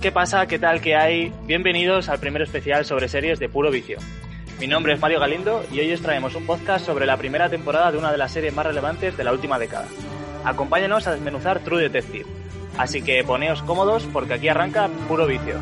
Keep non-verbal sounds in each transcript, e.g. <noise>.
¿Qué pasa? ¿Qué tal? ¿Qué hay? Bienvenidos al primer especial sobre series de puro vicio. Mi nombre es Mario Galindo y hoy os traemos un podcast sobre la primera temporada de una de las series más relevantes de la última década. Acompáñenos a desmenuzar True Detective. Así que poneos cómodos porque aquí arranca puro vicio.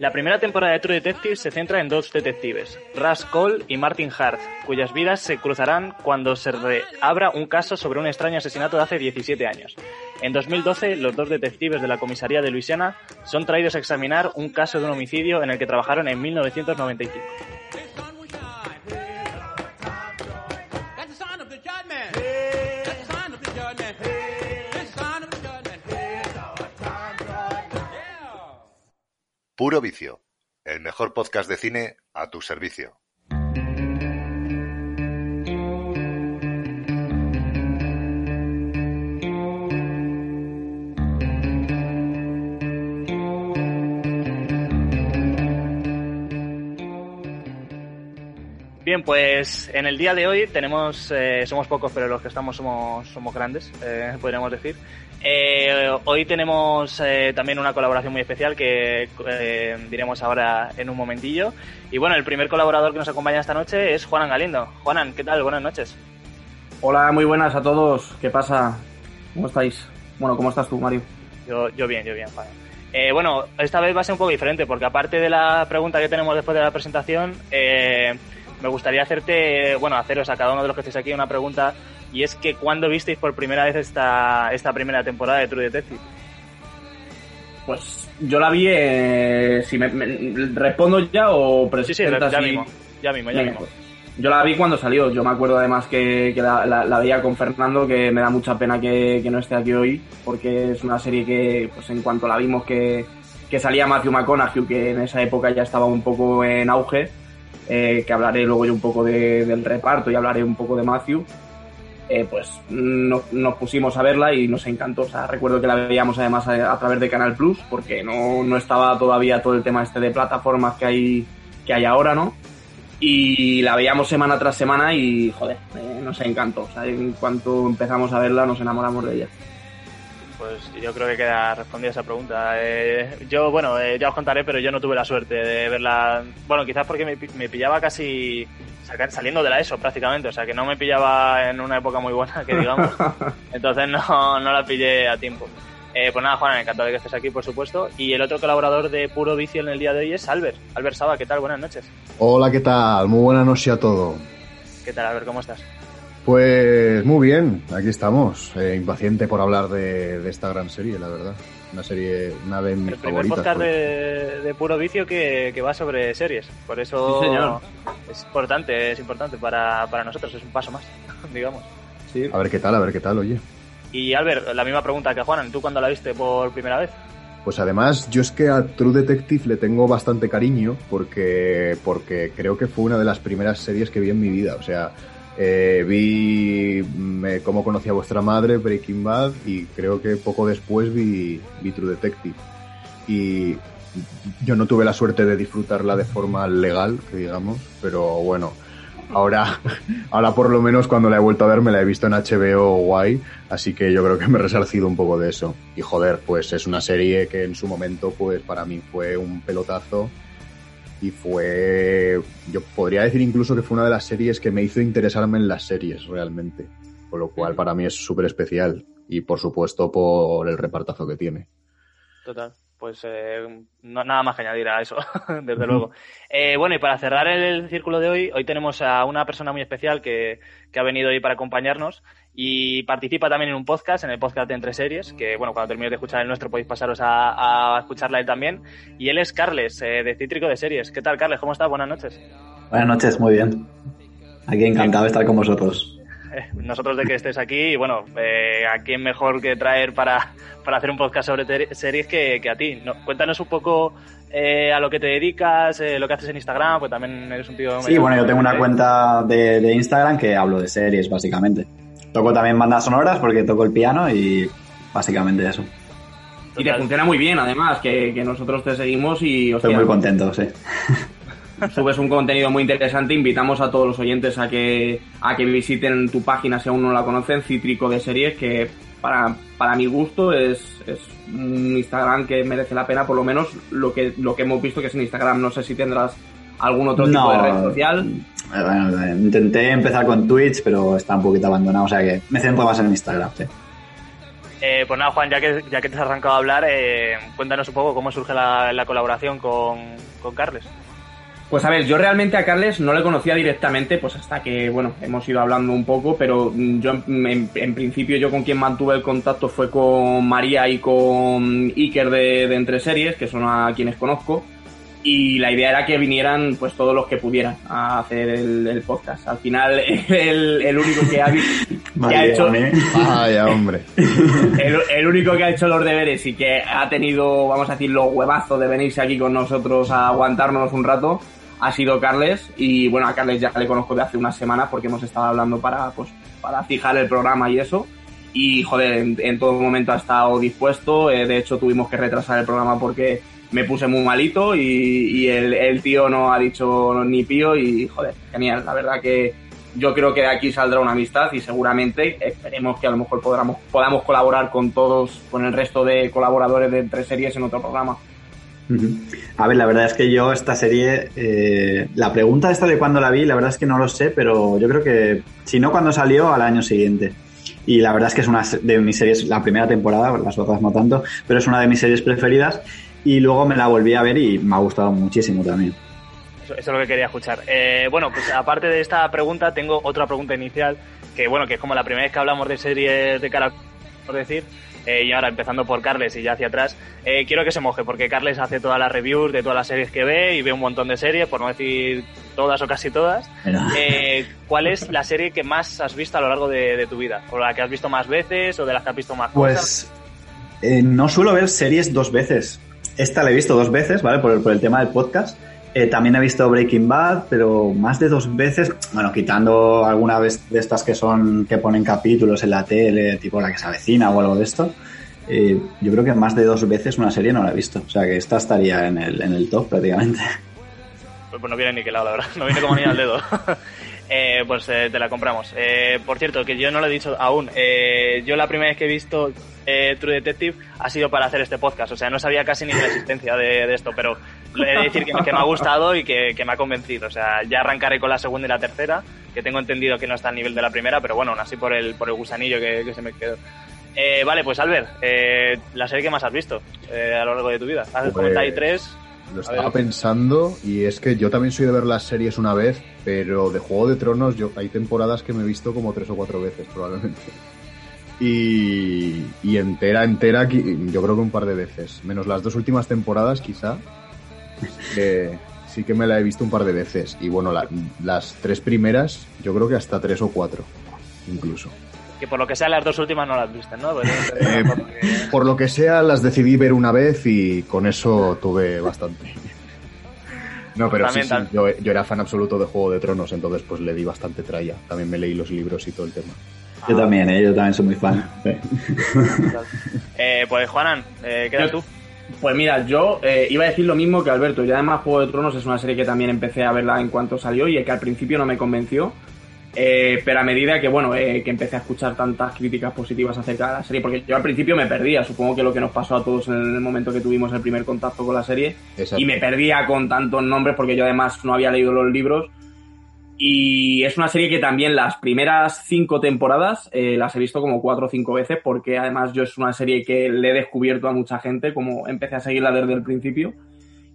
La primera temporada de True Detective se centra en dos detectives, Russ Cole y Martin Hart, cuyas vidas se cruzarán cuando se reabra un caso sobre un extraño asesinato de hace 17 años. En 2012, los dos detectives de la comisaría de Luisiana son traídos a examinar un caso de un homicidio en el que trabajaron en 1995. Puro Vicio, el mejor podcast de cine a tu servicio. Bien, pues en el día de hoy tenemos, eh, somos pocos, pero los que estamos somos, somos grandes, eh, <laughs> podríamos decir. Eh, hoy tenemos eh, también una colaboración muy especial que eh, diremos ahora en un momentillo. Y bueno, el primer colaborador que nos acompaña esta noche es Juanan Galindo. Juanan, ¿qué tal? Buenas noches. Hola, muy buenas a todos. ¿Qué pasa? ¿Cómo estáis? Bueno, ¿cómo estás tú, Mario? Yo, yo bien, yo bien, Juanan. Eh, bueno, esta vez va a ser un poco diferente porque aparte de la pregunta que tenemos después de la presentación, eh, me gustaría hacerte, bueno, haceros a cada uno de los que estéis aquí una pregunta y es que ¿cuándo visteis por primera vez esta, esta primera temporada de True Detective? Pues yo la vi. eh, si me, me- respondo ya o Sí, sí, ya mismo, ya mismo, ya Venga, mismo. pues. Yo la vi cuando salió. Yo me acuerdo además que, que la, la- la veía con Fernando, que me da mucha pena que, que no esté aquí hoy, porque es una serie que, pues en cuanto la vimos que, que salía Matthew McConaughey, que en esa época ya estaba un poco en auge, eh, que hablaré luego yo un poco de- del reparto y hablaré un poco de Matthew. eh, pues nos, nos pusimos a verla y nos encantó. O sea, recuerdo que la veíamos además a, a través de Canal Plus, porque no, no estaba todavía todo el tema este de plataformas que hay, que hay ahora, ¿no? Y la veíamos semana tras semana y, joder, eh, nos encantó. O sea, en cuanto empezamos a verla, nos enamoramos de ella. Pues yo creo que queda respondida esa pregunta. Eh, yo, bueno, eh, ya os contaré, pero yo no tuve la suerte de verla. Bueno, quizás porque me, pi- me pillaba casi saliendo de la ESO prácticamente, o sea que no me pillaba en una época muy buena, que digamos. <laughs> Entonces no, no la pillé a tiempo. Eh, pues nada, Juan, encantado de que estés aquí, por supuesto. Y el otro colaborador de Puro Vicio en el día de hoy es Albert. Albert Saba, ¿qué tal? Buenas noches. Hola, ¿qué tal? Muy buena noche a todo. ¿Qué tal, Albert? ¿Cómo estás? Pues muy bien, aquí estamos. Eh, impaciente por hablar de, de esta gran serie, la verdad. una serie, una de mis El primer favoritas. podcast pues. de, de puro vicio que, que va sobre series. Por eso Sí, señor. es importante, es importante para, para nosotros, es un paso más, <laughs> digamos. Sí. A ver qué tal, a ver qué tal, oye. Y Albert, la misma pregunta que Juanan, ¿tú cuándo la viste por primera vez? Pues además, yo es que a True Detective le tengo bastante cariño porque, porque creo que fue una de las primeras series que vi en mi vida. O sea, eh, vi me- cómo conocí a vuestra madre, Breaking Bad, y creo que poco después vi, vi True Detective. Y yo no tuve la suerte de disfrutarla de forma legal, digamos, pero bueno, ahora, <laughs> ahora por lo menos cuando la he vuelto a ver me la he visto en HBO guay, así que yo creo que me he resarcido un poco de eso. Y joder, pues es una serie que en su momento pues para mí fue un pelotazo y fue, yo podría decir incluso que fue una de las series que me hizo interesarme en las series realmente, con lo cual para mí es súper especial y por supuesto por el repartazo que tiene. Total. Pues eh, no, nada más que añadir a eso, <laughs> desde luego. Eh, bueno, y para cerrar el círculo de hoy, hoy tenemos a una persona muy especial que, que ha venido hoy para acompañarnos y participa también en un podcast, en el podcast de Entre Series, que bueno, cuando terminéis de escuchar el nuestro podéis pasaros a, a escucharla él también. Y él es Carles, eh, de Cítrico de Series. ¿Qué tal, Carles? ¿Cómo estás? Buenas noches. Buenas noches, muy bien. Aquí encantado de estar con vosotros. Eh, nosotros de que estés aquí y bueno, eh, ¿a quién mejor que traer para, para hacer un podcast sobre series que, que a ti? No, cuéntanos un poco eh, a lo que te dedicas, eh, lo que haces en Instagram, pues también eres un tío... Sí, bueno, yo tengo una cuenta de, de Instagram que hablo de series, básicamente. Toco también bandas sonoras porque toco el piano y básicamente eso. Y te funciona muy bien, además, que, que nosotros te seguimos y Estoy hostia, muy contento, sí. <laughs> subes un contenido muy interesante. Invitamos a todos los oyentes a que, a que visiten tu página si aún no la conocen, Cítrico de Series, que para, para mi gusto es, es un Instagram que merece la pena, por lo menos lo que, lo que hemos visto que es en Instagram. No sé si tendrás algún otro tipo de red social. Eh, Bueno, eh, intenté empezar con Twitch, pero está un poquito abandonado, o sea que me centro más en Instagram, sí. Eh, pues nada, Juan, ya que, ya que te has arrancado a hablar, eh, cuéntanos un poco cómo surge la, la colaboración con, con Carles. Pues a ver, yo realmente a Carles no le conocía directamente, pues hasta que, bueno, hemos ido hablando un poco, pero yo en, en- en principio yo con quien mantuve el contacto fue con María y con Iker de, de Entre Series, que son a quienes conozco, y la idea era que vinieran pues todos los que pudieran a hacer el, el podcast. Al final <laughs> el, el único que ha, que ha hecho... mía. <laughs> Vaya, hombre. El, el único que ha hecho los deberes y que ha tenido, vamos a decir, los huevazos de venirse aquí con nosotros a aguantarnos un rato ha sido Carles. Y bueno, a Carles ya le conozco de hace unas semanas porque hemos estado hablando para, pues, para fijar el programa y eso. Y joder, en, en todo momento ha estado dispuesto. Eh, de hecho, tuvimos que retrasar el programa porque me puse muy malito y, el, tío no ha dicho ni pío. Y joder, genial. La verdad que yo creo que de aquí saldrá una amistad y seguramente esperemos que a lo mejor podamos, podamos colaborar con todos, con el resto de colaboradores de entre series en otro programa. A ver, la verdad es que yo esta serie, eh, la pregunta esta de cuándo la vi, la verdad es que no lo sé, pero yo creo que si no cuando salió, al año siguiente. Y la verdad es que es una de mis series, la primera temporada, las otras no tanto, pero es una de mis series preferidas. Y luego me la volví a ver y me ha gustado muchísimo también. Eso, eso es lo que quería escuchar. Eh, bueno, pues aparte de esta pregunta, tengo otra pregunta inicial, que bueno, que es como la primera vez que hablamos de series de cara, por decir, eh, y ahora empezando por Carles y ya hacia atrás, eh, quiero que se moje, porque Carles hace todas las reviews de todas las series que ve y ve un montón de series, por no decir todas o casi todas. Eh, ¿Cuál es la serie que más has visto a lo largo de, de tu vida? ¿O la que has visto más veces o de las que has visto más cosas? Pues eh, no suelo ver series dos veces. Esta la he visto dos veces, ¿vale? Por por el tema del podcast. Eh, también he visto Breaking Bad, pero más de dos veces, bueno, quitando alguna vez de estas que son, que ponen capítulos en la tele, tipo la que se avecina o algo de esto. eh, yo creo que más de dos veces una serie no la he visto. O sea que esta estaría en el, en el top prácticamente. Pues, pues no viene ni que lado, la verdad. <laughs> No viene como ni al dedo. <laughs> Eh, pues eh, te la compramos. Eh, por cierto, que yo no lo he dicho aún. eh, yo la primera vez que he visto eh, True Detective ha sido para hacer este podcast. O sea, no sabía casi ni de la existencia de, de esto, pero he de decir que, que me ha gustado y que, que me ha convencido. O sea, ya arrancaré con la segunda y la tercera, que tengo entendido que no está al nivel de la primera, pero bueno, aún así por el, por el gusanillo que, que se me quedó. Eh, vale, pues Albert, eh, la serie que más has visto eh, a lo largo de tu vida. Has Pues- comentado ahí tres. Lo estaba pensando y es que yo también soy de ver las series una vez, pero de Juego de Tronos yo hay temporadas que me he visto como tres o cuatro veces probablemente. Y, y entera, entera, yo creo que un par de veces. Menos las dos últimas temporadas, quizá. que sí que me la he visto un par de veces. Y bueno, la- las tres primeras, yo creo que hasta tres o cuatro, incluso. Que por lo que sea las dos últimas no las viste, ¿no? Pues, <laughs> Eh, por lo que sea, las decidí ver una vez y con eso tuve bastante. No, pero sí, sí, yo, yo era fan absoluto de Juego de Tronos, entonces pues le di bastante tralla. También me leí los libros y todo el tema. Yo también, ¿eh? yo también soy muy fan. Sí. <laughs> eh, pues Juanan, eh, Yo- tú. Pues mira, yo eh, iba a decir lo mismo que Alberto. Y además Juego de Tronos es una serie que también empecé a verla en cuanto salió y que al principio no me convenció. Eh, pero a medida que, bueno, eh, que empecé a escuchar tantas críticas positivas acerca de la serie, porque yo al principio me perdía, supongo que lo que nos pasó a todos en el momento que tuvimos el primer contacto con la serie, Exacto. y me perdía con tantos nombres porque yo además no había leído los libros. Y es una serie que también las primeras cinco temporadas eh, las he visto como cuatro o cinco veces porque además yo es una serie que le he descubierto a mucha gente, como empecé a seguirla desde el principio.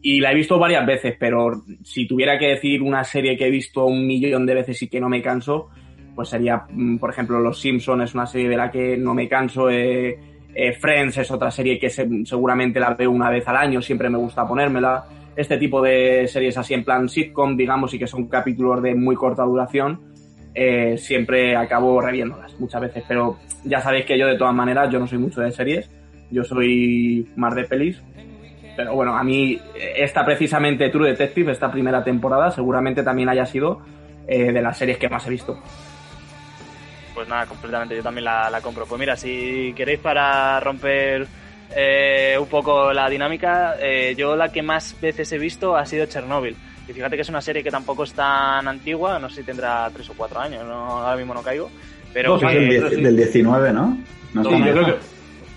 Y la he visto varias veces, pero si tuviera que decir una serie que he visto un millón de veces y que no me canso, pues sería, mm, por ejemplo, Los Simpsons es una serie de la que no me canso. eh, eh, Friends es otra serie que se- seguramente la veo una vez al año, siempre me gusta ponérmela. Este tipo de series así en plan sitcom, digamos, y que son capítulos de muy corta duración, eh, siempre acabo reviéndolas muchas veces. Pero ya sabéis que yo, de todas maneras, yo no soy mucho de series, yo soy más de pelis. Pero bueno, a mí eh, esta precisamente True Detective, esta primera temporada, seguramente también haya sido eh, de las series que más he visto. Pues nada, completamente, yo también la, la compro. Pues mira, si queréis para romper eh, un poco la dinámica, eh, yo la que más veces he visto ha sido Chernobyl. Y fíjate que es una serie que tampoco es tan antigua, no sé si tendrá tres o cuatro años, no, ahora mismo no caigo. Pero Es del, años, die- sí. del 19, ¿no? No Sí, yo creo que,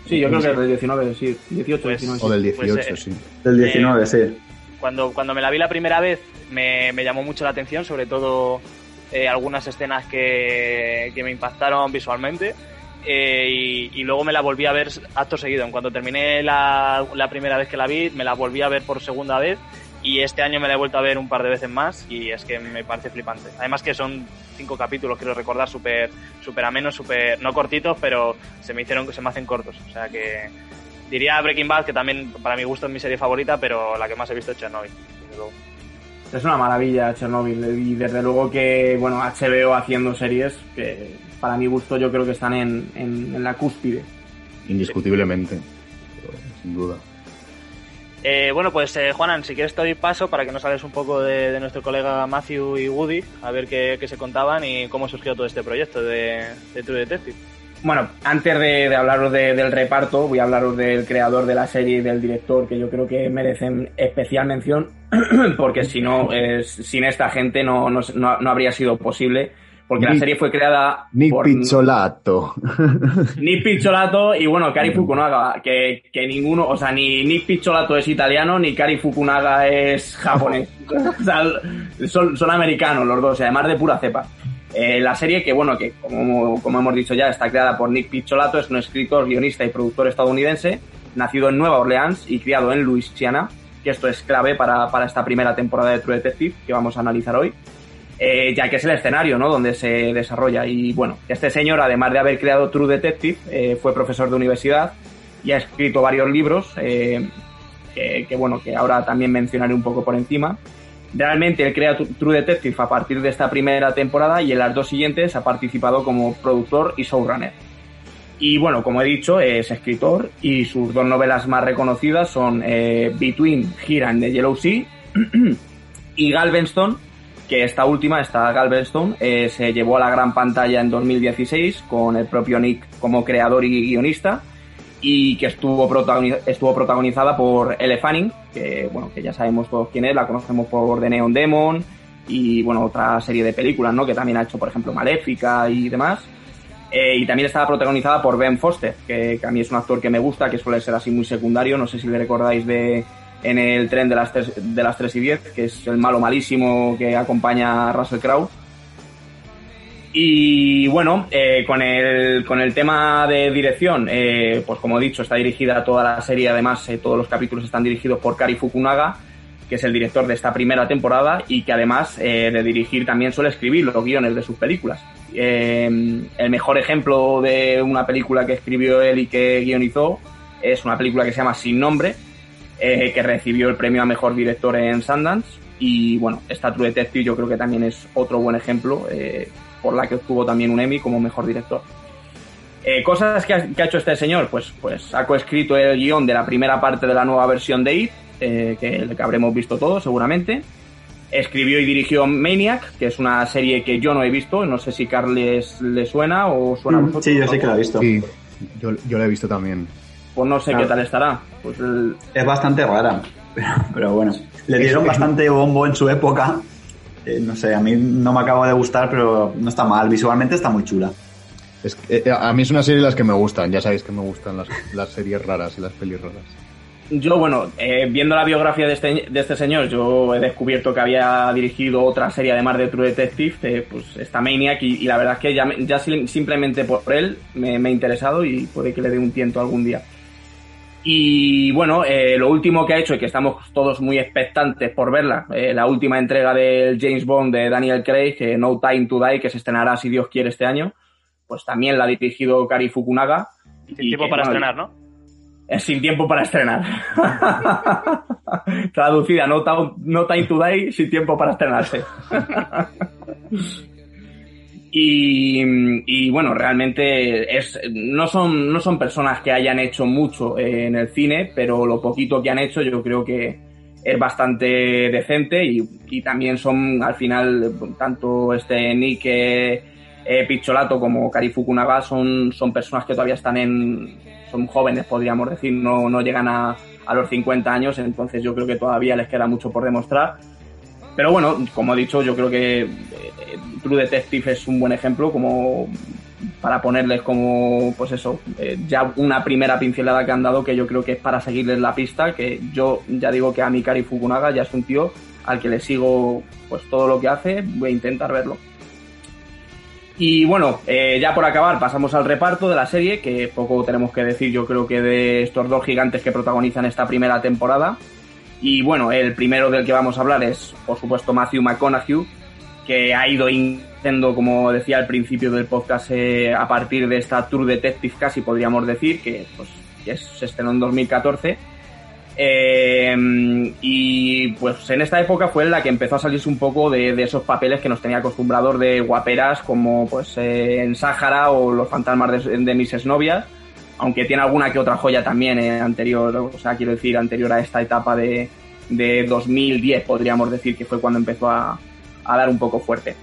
sí, yo creo que es del 19, sí, 18, Pues- 19. O del Pues, 18, eh, sí. Del 19, sí. cuando, cuando me la vi la primera vez me, me llamó mucho la atención, sobre todo eh, algunas escenas que, que me impactaron visualmente. Eh, y, luego me la volví a ver acto seguido. En cuanto terminé la, primera vez que la vi, me la volví a ver por segunda vez. Y este año me la he vuelto a ver un par de veces más y es que me parece flipante. Además que son cinco capítulos, quiero recordar, súper super amenos, súper, no cortitos, pero se me hicieron, se me hacen cortos. O sea que diría Breaking Bad, que también para mi gusto es mi serie favorita, pero la que más he visto es Chernobyl. Es una maravilla Chernobyl y desde luego que, bueno, HBO haciendo series que para mi gusto yo creo que están en, en- en la cúspide. Indiscutiblemente. Sin duda. Eh, bueno, pues eh, Juanan, si quieres te doy paso para que nos hables un poco de, de nuestro colega Matthew y Woody, a ver qué, qué se contaban y cómo surgió todo este proyecto de, de True Detective. Bueno, antes de, de hablaros de- del reparto, voy a hablaros del creador de la serie y del director, que yo creo que merecen especial mención, <clears throat> porque si no, es- sin esta gente no, no, no- no habría sido posible, porque la serie fue creada Nick por Pizzolato. <laughs> Nick Pizzolato y bueno, Cari Fukunaga, que, que ninguno, o sea, ni Nick Pizzolato es italiano, ni Cari Fukunaga es japonés. <laughs> <laughs> O sea, son, son americanos los dos, y además de pura cepa. Eh, la serie que, bueno, que como, como hemos dicho ya, está creada por Nick Pizzolato, es un escritor, guionista y productor estadounidense, nacido en Nueva Orleans y criado en Luisiana, que esto es clave para, para esta primera temporada de True Detective que vamos a analizar hoy eh, ya que es el escenario ¿no? donde se desarrolla. Y bueno, este señor, además de haber creado True Detective, eh, fue profesor de universidad y ha escrito varios libros eh, que, que, bueno, que ahora también mencionaré un poco por encima. Realmente él crea Tru- True Detective a partir de esta primera temporada y en las dos siguientes ha participado como productor y showrunner. Y bueno, como he dicho, es escritor y sus dos novelas más reconocidas son eh, Between Here and the Yellow Sea <clears throat> y Galveston, que esta última, esta Galveston, eh, se llevó a la gran pantalla en 2016 con el propio Nick como creador y guionista y que estuvo, estuvo protagonizada por Elle Fanning, que bueno, que ya sabemos todos quién es, la conocemos por The Neon Demon y bueno, otra serie de películas, ¿no? Que también ha hecho, por ejemplo, Maléfica y demás. Eh, y también estaba protagonizada por Ben Foster, que, que a mí es un actor que me gusta, que suele ser así muy secundario. No sé si le recordáis de en el tren de las 3, de las 3 y 10, que es el malo malísimo que acompaña a Russell Crowe. Y bueno, eh, con, el, con el tema de dirección, eh, pues como he dicho, está dirigida toda la serie, además eh, todos los capítulos están dirigidos por Kari Fukunaga, que es el director de esta primera temporada y que además de dirigir también suele escribir los guiones de sus películas. El mejor ejemplo de una película que escribió él y que guionizó es una película que se llama Sin Nombre, eh, que recibió el premio a mejor director en Sundance. Y bueno, esta True Detective yo creo que también es otro buen ejemplo, eh, por la que obtuvo también un Emmy como mejor director. Eh, cosas que ha, que ha hecho este señor, pues, pues ha coescrito el guion de la primera parte de la nueva versión de It, eh, que, que habremos visto todos seguramente. Escribió y dirigió Maniac, que es una serie que yo no he visto, no sé si Carles le suena o suena a vosotros. Sí, yo sí que la he visto. Sí, yo, yo la he visto también. Pues no sé Claro. qué tal estará. Pues el- Es bastante rara, pero, <laughs> pero bueno. Le dieron bastante bombo en su época. Eh, no sé, a mí no me acaba de gustar, pero no está mal. Visualmente está muy chula. Es que, eh, a mí es una serie de las que me gustan. Ya sabéis que me gustan las, las series raras y las pelis raras. Yo, bueno, eh, viendo la biografía de este, de este señor, yo he descubierto que había dirigido otra serie además de True Detective, eh, pues esta Maniac, y, y la verdad es que ya, me- ya sim- simplemente por él me, me ha interesado y puede que le dé un tiento algún día. Y bueno, eh, lo último que ha hecho y que estamos todos muy expectantes por verla, eh, la última entrega del James Bond de Daniel Craig, eh, No Time to Die, que se estrenará si Dios quiere este año, pues también la ha dirigido Kari Fukunaga. Sin tiempo que, para bueno, estrenar, ¿no? es sin tiempo para estrenar. <laughs> Traducida, no, no time to die, sin tiempo para estrenarse. <laughs> y, y, bueno, realmente es, no, son, no son personas que hayan hecho mucho eh, en el cine, pero lo poquito que han hecho yo creo que es bastante decente y, y también son al final tanto este Nick eh, eh, Picholato como Kari Fukunaga son, son personas que todavía están en, son jóvenes, podríamos decir, no, no llegan a, a los 50 años, entonces yo creo que todavía les queda mucho por demostrar. Pero bueno, como he dicho, yo creo que eh, True Detective es un buen ejemplo como para ponerles como, pues eso, eh, ya una primera pincelada que han dado que yo creo que es para seguirles la pista, que yo ya digo que a mi Kari Fukunaga ya es un tío al que le sigo pues todo lo que hace, voy a intentar verlo. Y bueno, eh, ya por acabar, pasamos al reparto de la serie, que poco tenemos que decir, yo creo que de estos dos gigantes que protagonizan esta primera temporada. Y bueno, el primero del que vamos a hablar es, por supuesto, Matthew McConaughey, que ha ido increciendo, como decía al principio del podcast, eh, a partir de esta True Detective, casi podríamos decir, que, pues, es- se estrenó en 2014. Eh, y pues en esta época fue la que empezó a salirse un poco de, esos papeles que nos tenía acostumbrados de guaperas como pues eh, en Sáhara o los fantasmas de, mis exnovias, aunque tiene alguna que otra joya también eh, anterior, o sea, quiero decir, anterior a esta etapa de 2010, podríamos decir que fue cuando empezó a, a dar un poco fuerte.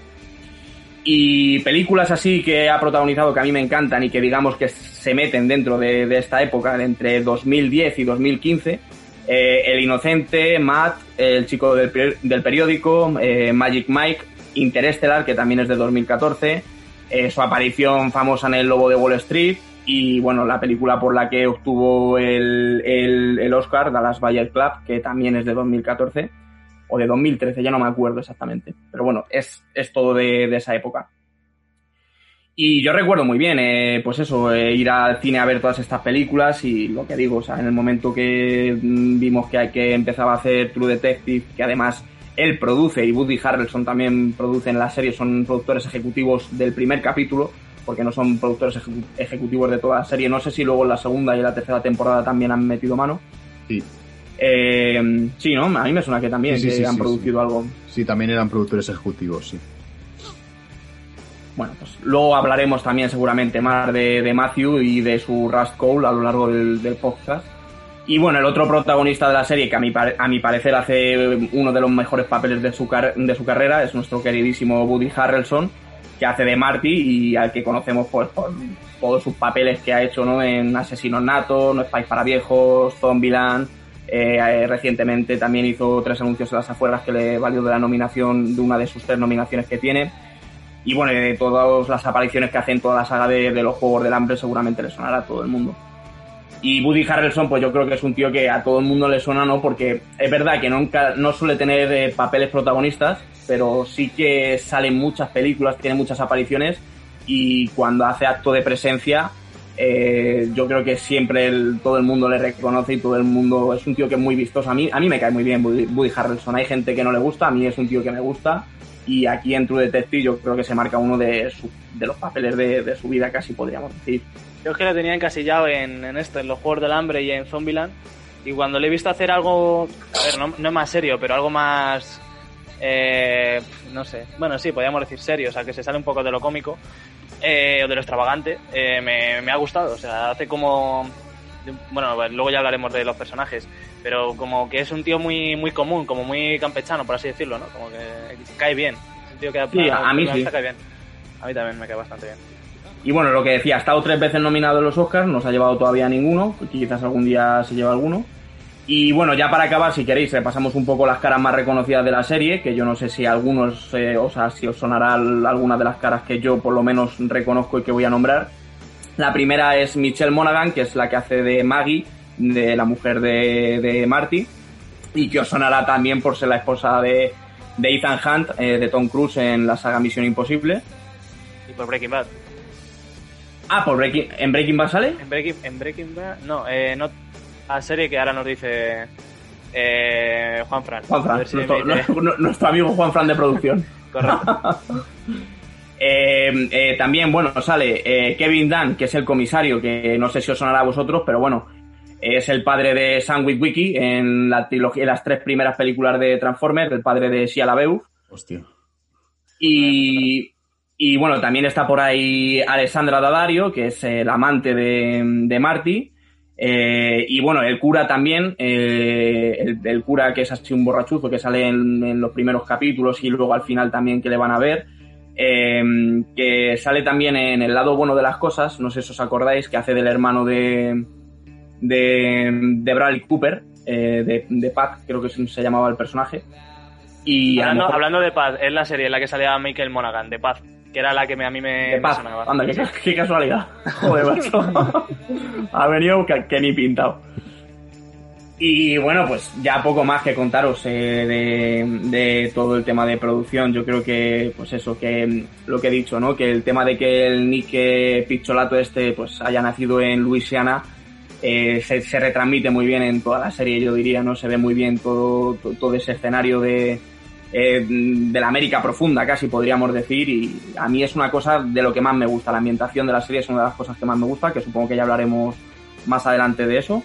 Y películas así que ha protagonizado que a mí me encantan y que digamos que se meten dentro de, esta época, entre 2010 y 2015. eh, El Inocente, Matt, El Chico del, del Periódico, eh, Magic Mike, Interestelar, que también es de 2014, eh, su aparición famosa en El Lobo de Wall Street y bueno, la película por la que obtuvo el, el, el Oscar, Dallas Bayer Club, que también es de 2014 o de 2013, ya no me acuerdo exactamente. Pero bueno, es, es todo de, de esa época. Y yo recuerdo muy bien, eh, pues eso, eh, ir al cine a ver todas estas películas y lo que digo, o sea, en el momento que mm, vimos que, que empezaba a hacer True Detective, que además él produce y Woody Harrelson también producen la serie, son productores ejecutivos del primer capítulo, porque no son productores ejecu- ejecutivos de toda la serie. No sé si luego en la segunda y en la tercera temporada también han metido mano. Sí, Eh, sí, ¿no? A mí me suena que también Sí, sí, que sí, han sí, producido algo. sí, también eran productores ejecutivos, sí. Bueno, pues luego hablaremos también seguramente más de, de Matthew y de su Rust Cole a lo largo del, del podcast. Y bueno, el otro protagonista de la serie, que a mi, a mi parecer hace uno de los mejores papeles de su, car- de su carrera, es nuestro queridísimo Woody Harrelson, que hace de Marty y al que conocemos pues, por todos sus papeles que ha hecho ¿no? en Asesinos Natos, No para Viejos, Zombieland. Eh, eh, recientemente también hizo tres anuncios en las afueras que le valió de la nominación, de una de sus tres nominaciones que tiene. Y bueno, de todas las apariciones que hace en toda la saga de, de los Juegos del Hambre seguramente le sonará a todo el mundo. Y Woody Harrelson, pues yo creo que es un tío que a todo el mundo le suena, ¿no? Porque es verdad que nunca, no suele tener eh, papeles protagonistas, pero sí que sale en muchas películas, tiene muchas apariciones y cuando hace acto de presencia, Eh, yo creo que siempre el- todo el mundo le reconoce y todo el mundo es un tío que es muy vistoso. A mí, a mí me cae muy bien Woody, Harrelson. Hay gente que no le gusta, a mí es un tío que me gusta. Y aquí en True Detective yo creo que se marca uno de, su- de los papeles de, de su vida, casi podríamos decir. Yo es que lo tenía encasillado en, en esto, en los Juegos del Hambre y en Zombieland. Y cuando le he visto hacer algo, a ver, no, no más serio, pero algo más, eh, no sé, bueno, sí, podríamos decir serio, o sea, que se sale un poco de lo cómico eh, o de lo extravagante, eh, me, me ha gustado. O sea, hace como, bueno, luego ya hablaremos de los personajes, pero como que es un tío muy, muy común, como muy campechano, por así decirlo, ¿no? Como que cae bien. Es un tío que Sí, a mí sí. cae bien. A mí también me cae bastante bien. Y bueno, lo que decía, ha estado tres veces nominado en los Oscars, no se ha llevado todavía ninguno, quizás algún día se lleva alguno. Y bueno, ya para acabar, si queréis, repasamos un poco las caras más reconocidas de la serie, que yo no sé si algunos, eh, o sea, si os sonará al- alguna de las caras que yo por lo menos reconozco y que voy a nombrar. La primera es Michelle Monaghan, que es la que hace de Maggie, de la mujer de, de Marty, y que os sonará también por ser la esposa de, de Ethan Hunt, eh, de Tom Cruise en la saga Misión Imposible. Y por Breaking Bad. Ah, por Breaking, ¿en Breaking Bad sale? En Breaking, en Breaking Bad, no, eh, no, a serie que ahora nos dice eh, Juan Fran. Juan Fran, si nuestro, amigo Juan Fran de producción. <laughs> Correcto. <laughs> Eh, eh, también, bueno, sale eh, Kevin Dunn, que es el comisario, que no sé si os sonará a vosotros, pero bueno, es el padre de Sam Witwicky en la trilogía, en las tres primeras películas de Transformers, el padre de Shia LaBeouf. Hostia. Y, y bueno, también está por ahí Alessandra Daddario, que es el amante de, de Marty. Eh, y bueno, el cura también, eh, el, el cura que es así un borrachuzo que sale en, en los primeros capítulos y luego al final también que le van a ver. eh, que sale también en el lado bueno de las cosas, no sé si os acordáis, que hace del hermano de, de, de Bradley Cooper, eh, de, de Pat, creo que se llamaba el personaje. Y hablando, mejor- hablando de Paz, es la serie en la que salía Michael Monaghan, de Paz, que era la que me- a mí me, De me paz. sonaba. Anda, qué, qué casualidad. Joder, <laughs> macho. ha venido que, que ni pintado. Y bueno, pues ya poco más que contaros eh, de, de todo el tema de producción. Yo creo que, pues eso, que mm, lo que he dicho, ¿no? Que el tema de que el Nick Picholato este, pues haya nacido en Luisiana, eh, se, se retransmite muy bien en toda la serie, yo diría, ¿no? Se ve muy bien todo, to- todo ese escenario de, eh, de la América profunda, casi podríamos decir, y a mí es una cosa de lo que más me gusta. La ambientación de la serie es una de las cosas que más me gusta, que supongo que ya hablaremos más adelante de eso.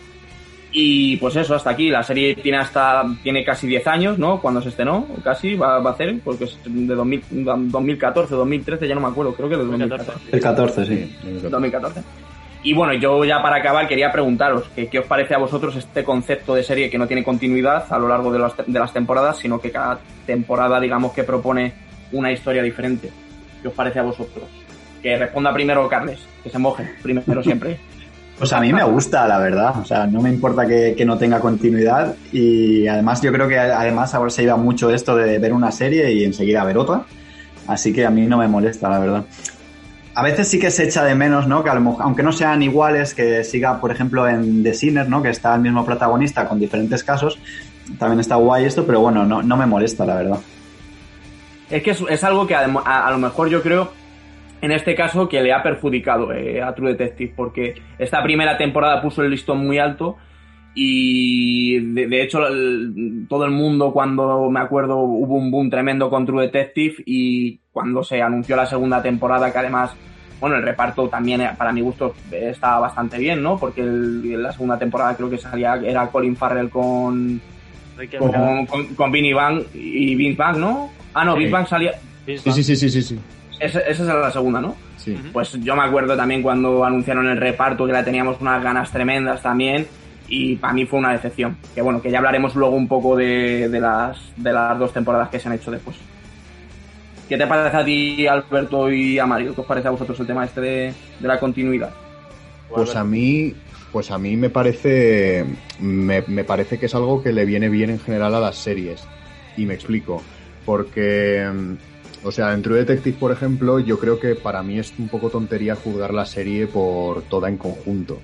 Y pues eso, hasta aquí. La serie tiene hasta tiene casi 10 años, ¿no? Cuando se estrenó, casi va, va a hacer, porque es de 2000 2014, 2013, ya no me acuerdo, creo que de 2014. El 14, sí. 2014. Y bueno, yo ya para acabar quería preguntaros que, qué os parece a vosotros este concepto de serie que no tiene continuidad a lo largo de, las de las temporadas, sino que cada temporada digamos que propone una historia diferente. ¿Qué os parece a vosotros? Que responda primero Carles, que se moje primero siempre. <laughs> Pues a mí me gusta, la verdad. O sea, no me importa que, que no tenga continuidad. Y además, yo creo que además ahora se lleva mucho esto de ver una serie y enseguida ver otra. Así que a mí no me molesta, la verdad. A veces sí que se echa de menos, ¿no? Que a lo mejor, aunque no sean iguales, que siga, por ejemplo, en The Sinner, ¿no? Que está el mismo protagonista con diferentes casos. También está guay esto, pero bueno, no, no me molesta, la verdad. Es que es, algo que a lo mejor yo creo, en este caso, que le ha perjudicado eh, a True Detective, porque esta primera temporada puso el listón muy alto y de, de hecho el- todo el mundo cuando me acuerdo hubo un boom tremendo con True Detective y cuando se anunció la segunda temporada que además bueno el reparto también eh, para mi gusto estaba bastante bien no porque el- la segunda temporada creo que salía era Colin Farrell con con, con, con Vinnie Bang y Vince Bang no ah no Sí. Vince Bang salía. Sí, sí, sí, sí, sí, sí. esa, esa es la segunda no Sí. pues yo me acuerdo también cuando anunciaron el reparto que la teníamos unas ganas tremendas también y para mí fue una decepción. Que bueno, que ya hablaremos luego un poco de, de las, de las dos temporadas que se han hecho después. ¿Qué te parece a ti, Alberto y a Mario? ¿Qué os parece a vosotros el tema este de, de la continuidad? Pues a mí, pues a mí me parece, me, me parece que es algo que le viene bien en general a las series. Y me explico. Porque, mm, o sea, en True Detective, por ejemplo, yo creo que para mí es un poco tontería juzgar la serie por toda en conjunto.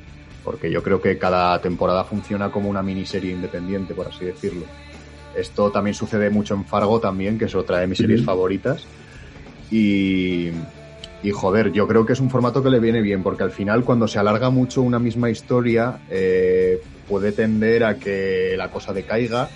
Porque yo creo que cada temporada funciona como una miniserie independiente, por así decirlo. Esto también sucede mucho en Fargo también, que es otra de mis series favoritas. Y, y joder, yo creo que es un formato que le viene bien, porque al final cuando se alarga mucho una misma historia, eh, puede tender a que la cosa decaiga.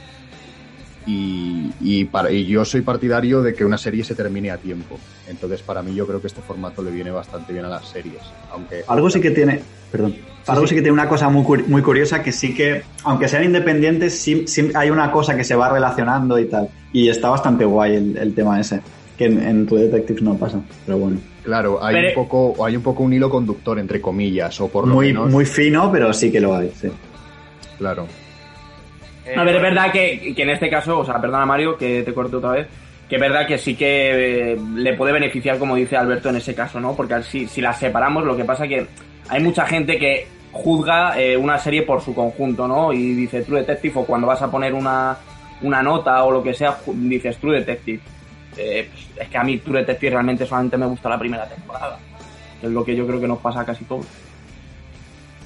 Y, y, para, y yo soy partidario de que una serie se termine a tiempo. Entonces, para mí, yo creo que este formato le viene bastante bien a las series. Aunque Algo sí que tiene, perdón, algo sí que tiene una cosa muy, muy curiosa que sí que, aunque sean independientes, sí, sí hay una cosa que se va relacionando y tal. Y está bastante guay el, el tema ese, que en, en True Detective no pasa, pero bueno. Claro, hay Pero- un poco, hay un poco un hilo conductor entre comillas, o por lo Muy, menos. muy fino, pero sí que lo hay, sí. Claro. Eh, A ver, es verdad que, que en este caso, o sea, perdona Mario, que te corto otra vez, que es verdad que sí que eh, le puede beneficiar, como dice Alberto, en ese caso, ¿no? Porque si, si las separamos, lo que pasa que hay mucha gente que juzga eh, una serie por su conjunto, ¿no? Y dice True Detective, o cuando vas a poner una, una nota o lo que sea, dices True Detective. Eh, pues, es que a mí True Detective realmente solamente me gusta la primera temporada. Es lo que yo creo que nos pasa a casi todos.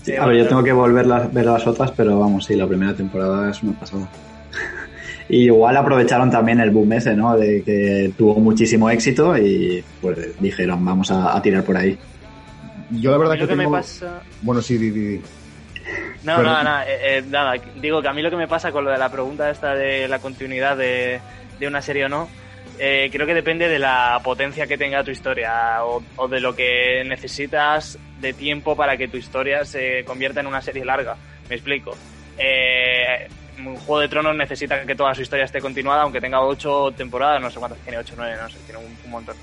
Sí, a ver, yo tengo que volver a ver las otras, pero vamos, sí, la primera temporada es una pasada. <laughs> y igual aprovecharon también el boom ese, ¿no? De que tuvo muchísimo éxito y pues dijeron, vamos a, a tirar por ahí. Yo la verdad que me pasa... Bueno, sí, di, di, di. No, Pero- nada, nada, eh, eh, nada. Digo que a mí lo que me pasa con lo de la pregunta esta de la continuidad de, de una serie o no, eh, creo que depende de la potencia que tenga tu historia o, o de lo que necesitas de tiempo para que tu historia se convierta en una serie larga. Me explico. Eh, un Juego de Tronos necesita que toda su historia esté continuada, aunque tenga ocho temporadas, no sé cuántas tiene, ocho, nueve, no sé, tiene un, un montón.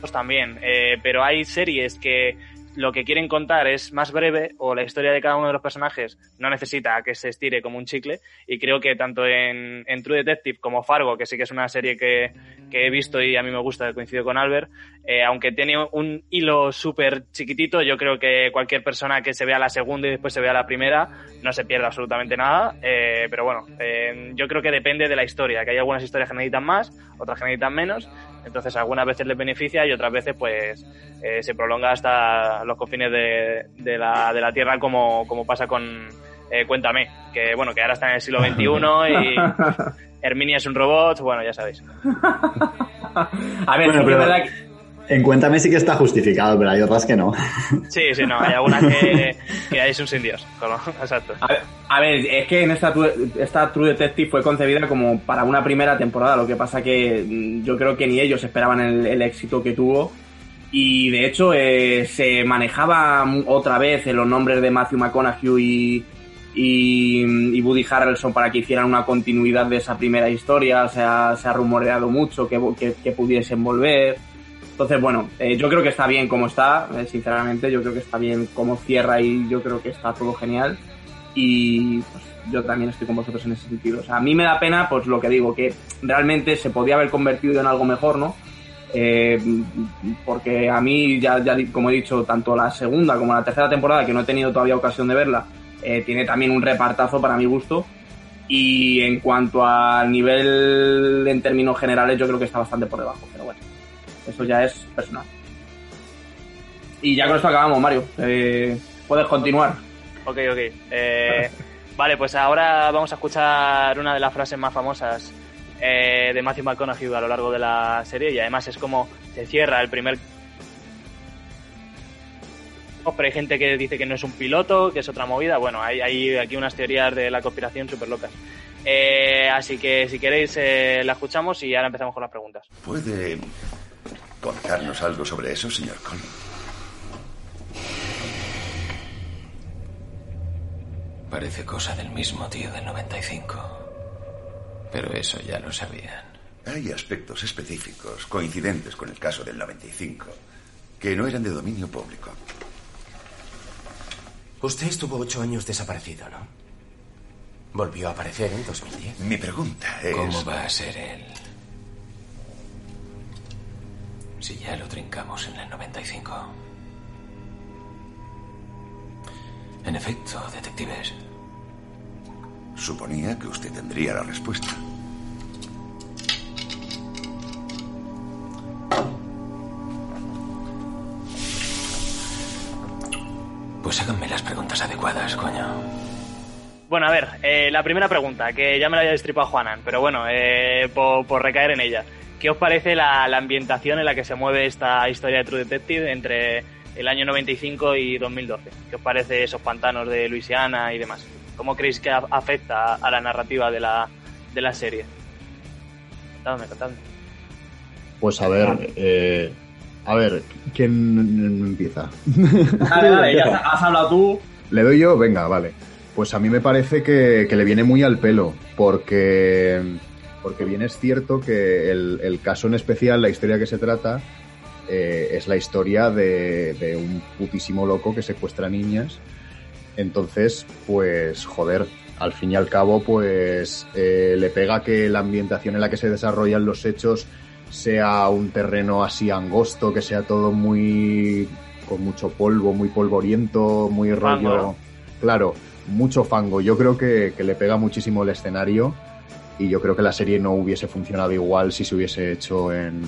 Pues también, eh, pero hay series que lo que quieren contar es más breve o la historia de cada uno de los personajes no necesita que se estire como un chicle. Y creo que tanto en, en True Detective como Fargo, que sí que es una serie que, que he visto y a mí me gusta, coincido con Albert, eh, aunque tiene un hilo súper chiquitito, yo creo que cualquier persona que se vea la segunda y después se vea la primera no se pierde absolutamente nada, eh, pero bueno, eh, yo creo que depende de la historia, que hay algunas historias que necesitan más, otras que necesitan menos, entonces algunas veces les beneficia y otras veces pues eh, se prolonga hasta los confines de, de la, de la Tierra como, como pasa con eh, Cuéntame, que bueno, que ahora está en el siglo XXI y <laughs> Herminia es un robot, bueno, ya sabéis. A ver, Bueno, pero- es verdad que... En Cuéntame sí que está justificado, pero hay otras que no. <laughs> Sí, sí, no, hay algunas que, que hay un sin Dios, exacto. A ver, a ver, es que en esta, True- esta True Detective fue concebida como para una primera temporada, lo que pasa que mm, yo creo que ni ellos esperaban el, el éxito que tuvo y de hecho eh, se manejaba otra vez en los nombres de Matthew McConaughey y, y, y Woody Harrelson para que hicieran una continuidad de esa primera historia, se ha, se ha rumoreado mucho que, que, que pudiesen volver. Entonces, bueno, eh, yo creo que está bien como está, eh, sinceramente, yo creo que está bien como cierra y yo creo que está todo genial. Y pues, yo también estoy con vosotros en ese sentido. O sea, a mí me da pena, pues lo que digo, que realmente se podía haber convertido en algo mejor, ¿no? Eh, porque a mí, ya, ya como he dicho, tanto la segunda como la tercera temporada, que no he tenido todavía ocasión de verla, eh, tiene también un repartazo para mi gusto. Y en cuanto al nivel en términos generales, yo creo que está bastante por debajo. Pero bueno, eso ya es personal. Y ya con esto acabamos, Mario. Eh, puedes continuar. Ok, ok. Eh, <laughs> vale, pues ahora vamos a escuchar una de las frases más famosas eh, de Matthew McConaughey a lo largo de la serie y además es como se cierra el primer... Pero hay gente que dice que no es un piloto, que es otra movida. Bueno, hay, hay aquí unas teorías de la conspiración súper locas. Eh, así que si queréis eh, la escuchamos y ahora empezamos con las preguntas. ¿Puede contarnos algo sobre eso, señor Cole? Parece cosa del mismo tío del 95. Pero eso ya lo sabían. Hay aspectos específicos coincidentes con el caso del 95 que no eran de dominio público. Usted estuvo ocho años desaparecido, ¿no? Volvió a aparecer en 2010. Mi pregunta es... ¿Cómo va a ser él? Si ya lo trincamos en el 95. En efecto, detectives. Suponía que usted tendría la respuesta. Pues háganme las preguntas adecuadas, coño. Bueno, a ver, eh, la primera pregunta, que ya me la había destripado Juanan, pero bueno, eh, por, por recaer en ella. ¿Qué os parece la, la ambientación en la que se mueve esta historia de True Detective entre el año 95 y 2012? ¿Qué os parece esos pantanos de Luisiana y demás? ¿Cómo creéis que afecta a la narrativa de la, de la serie? Contadme, contadme. Pues a ver, eh, a ver, ¿quién empieza? <laughs> Dale, dale, ya has hablado tú. ¿Le doy yo? Venga, vale. Pues a mí me parece que, que le viene muy al pelo, porque, porque bien es cierto que el, el caso en especial, la historia que se trata, eh, es la historia de, de un putísimo loco que secuestra niñas. Entonces, pues, joder, al fin y al cabo, pues eh, le pega que la ambientación en la que se desarrollan los hechos sea un terreno así angosto, que sea todo muy con mucho polvo, muy polvoriento, muy rollo. Claro, mucho fango. Yo creo que, que le pega muchísimo el escenario y yo creo que la serie no hubiese funcionado igual si se hubiese hecho en,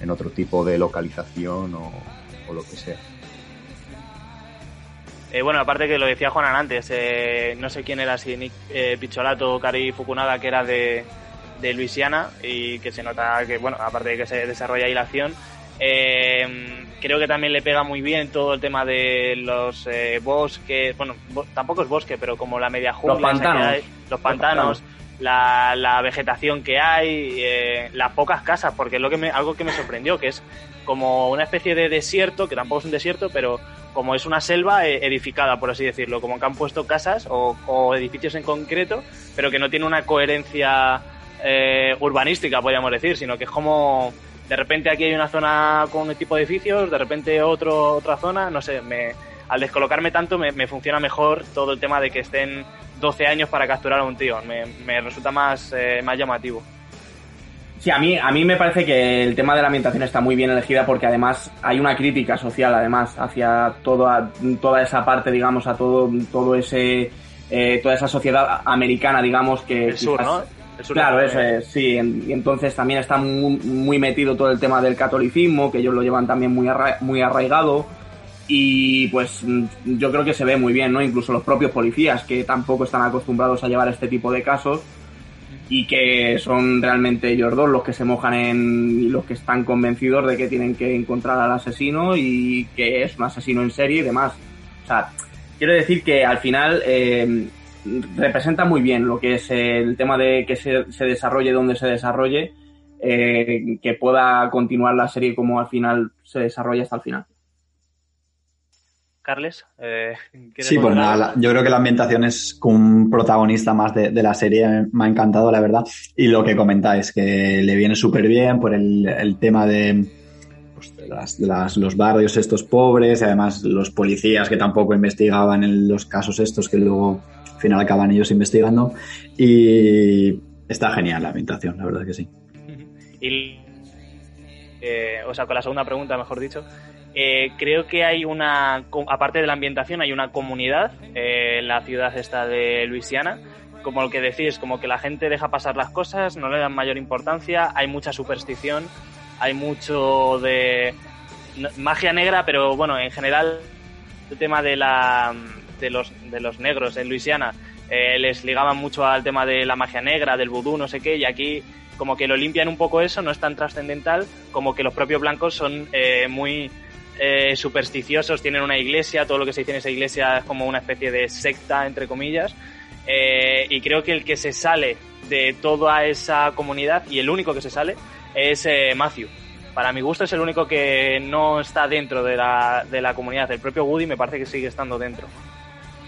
en otro tipo de localización o, o lo que sea. Eh, bueno, aparte que lo decía Juanan antes, eh, no sé quién era, si Nick eh, Picholato o Kari Fukunaga, que era de, de Luisiana y que se nota que, bueno, aparte de que se desarrolla ahí la acción, eh, creo que también le pega muy bien todo el tema de los eh, bosques, bueno, bo- tampoco es bosque, pero como la media jungla, que pantanos. los pantanos, la, la vegetación que hay, eh, las pocas casas, porque es lo que me, algo que me sorprendió, que es como una especie de desierto, que tampoco es un desierto, pero como es una selva eh, edificada, por así decirlo, como que han puesto casas o, edificios en concreto, pero que no tiene una coherencia eh, urbanística, podríamos decir, sino que es como de repente aquí hay una zona con un tipo de edificios, de repente otro, otra zona, no sé, me, al descolocarme tanto me funciona mejor todo el tema de que estén 12 años para capturar a un tío, me, me resulta más, eh, más llamativo. Sí, a mí, a mí me parece que el tema de la ambientación está muy bien elegida porque además hay una crítica social además hacia toda, toda esa parte, digamos, a todo, todo ese, eh, toda esa sociedad americana, digamos, que El sur, quizás- ¿no? El sur Claro, eso es, sí. en- Y entonces también está muy, muy metido todo el tema del catolicismo, que ellos lo llevan también muy, arra- muy arraigado. Y pues yo creo que se ve muy bien, ¿no? Incluso los propios policías, que tampoco están acostumbrados a llevar este tipo de casos y que son realmente ellos dos los que se mojan en los que están convencidos de que tienen que encontrar al asesino y que es un asesino en serie y demás. O sea, quiero decir que al final eh, representa muy bien lo que es el tema de que se, se desarrolle donde se desarrolle, eh, que pueda continuar la serie como al final se desarrolla hasta el final. Carles, eh, ¿quieres Sí, pues nada, la- yo creo que la ambientación es un protagonista más de, de la serie, me ha encantado, la verdad. Y lo que comentáis, que le viene súper bien por el, el tema de, pues, de las- las- los barrios estos pobres, y además los policías que tampoco investigaban en los casos estos que luego al final acaban ellos investigando. Y está genial la ambientación, la verdad que sí. <laughs> Y, eh, o sea, con la segunda pregunta, mejor dicho, eh, creo que hay una, aparte de la ambientación, hay una comunidad eh, en la ciudad esta de Luisiana, como lo que decís, como que la gente deja pasar las cosas, no le dan mayor importancia, hay mucha superstición, hay mucho de magia negra, pero bueno, en general el tema de la de los de los negros en Luisiana eh, les ligaban mucho al tema de la magia negra, del vudú, no sé qué, y aquí como que lo limpian un poco eso, no es tan trascendental, como que los propios blancos son eh, muy eh, supersticiosos, tienen una iglesia, todo lo que se dice en esa iglesia es como una especie de secta, entre comillas, eh, y creo que el que se sale de toda esa comunidad, y el único que se sale, es eh, Matthew. Para mi gusto es el único que no está dentro de la, de la comunidad. El propio Woody me parece que sigue estando dentro.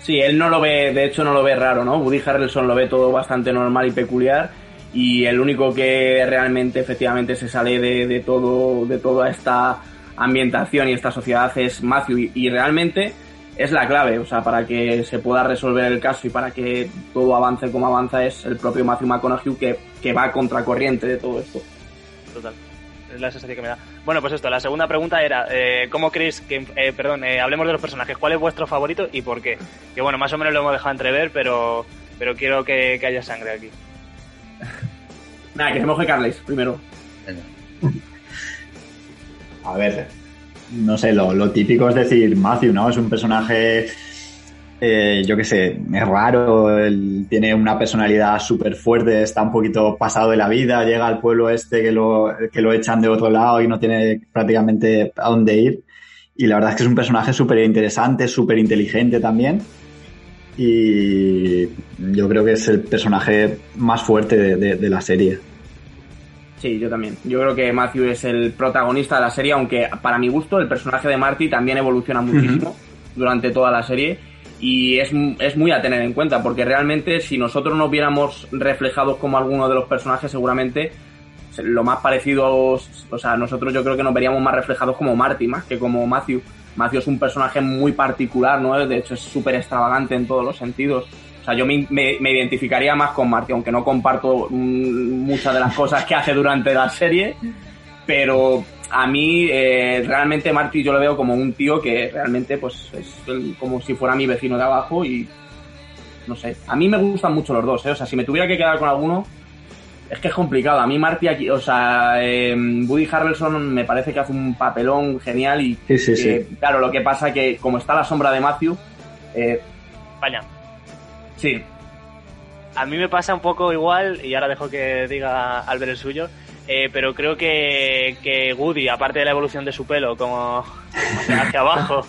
Sí, él no lo ve, de hecho no lo ve raro, ¿no? Woody Harrelson lo ve todo bastante normal y peculiar y el único que realmente efectivamente se sale de, de todo, de toda esta ambientación y esta sociedad es Matthew y, y realmente es la clave, o sea, para que se pueda resolver el caso y para que todo avance como avanza es el propio Matthew McConaughey que, que va a contracorriente de todo esto. Total. Es la sensación que me da. Bueno, pues esto, la segunda pregunta era, eh, ¿cómo creéis que, eh, perdón, eh, hablemos de los personajes, ¿cuál es vuestro favorito y por qué? Que bueno, más o menos lo hemos dejado entrever, pero, pero quiero que, que haya sangre aquí. <laughs> Nada, que se moje Carles primero. <laughs> A ver, no sé, lo, típico es decir Matthew, ¿no? Es un personaje eh, yo qué sé, es raro, él tiene una personalidad súper fuerte, está un poquito pasado de la vida, llega al pueblo este que lo, que lo echan de otro lado y no tiene prácticamente a dónde ir. Y la verdad es que es un personaje súper interesante, súper inteligente también. Y yo creo que es el personaje más fuerte de la serie. Sí, yo también. Yo creo que Matthew es el protagonista de la serie, aunque para mi gusto el personaje de Marty también evoluciona muchísimo durante toda la serie y es, es muy a tener en cuenta porque realmente si nosotros nos viéramos reflejados como alguno de los personajes seguramente lo más parecido, o sea, nosotros yo creo que nos veríamos más reflejados como Marty más que como Matthew. Matthew es un personaje muy particular, ¿no? De hecho es súper extravagante en todos los sentidos. O sea, yo me, me- me identificaría más con Marty, aunque no comparto mm, muchas de las cosas que hace durante la serie, pero a mí eh, realmente Marty yo lo veo como un tío que realmente pues es el- como si fuera mi vecino de abajo y no sé, a mí me gustan mucho los dos, ¿eh? o sea, si me tuviera que quedar con alguno es que es complicado, a mí Marty aquí, o sea, eh, Woody Harrelson me parece que hace un papelón genial y Sí, sí, sí. claro, lo que pasa que como está la sombra de Matthew, eh, España. Sí, A mí me pasa un poco igual, y ahora dejo que diga Albert el suyo, eh, pero creo que, que Woody, aparte de la evolución de su pelo, como <laughs> hacia abajo...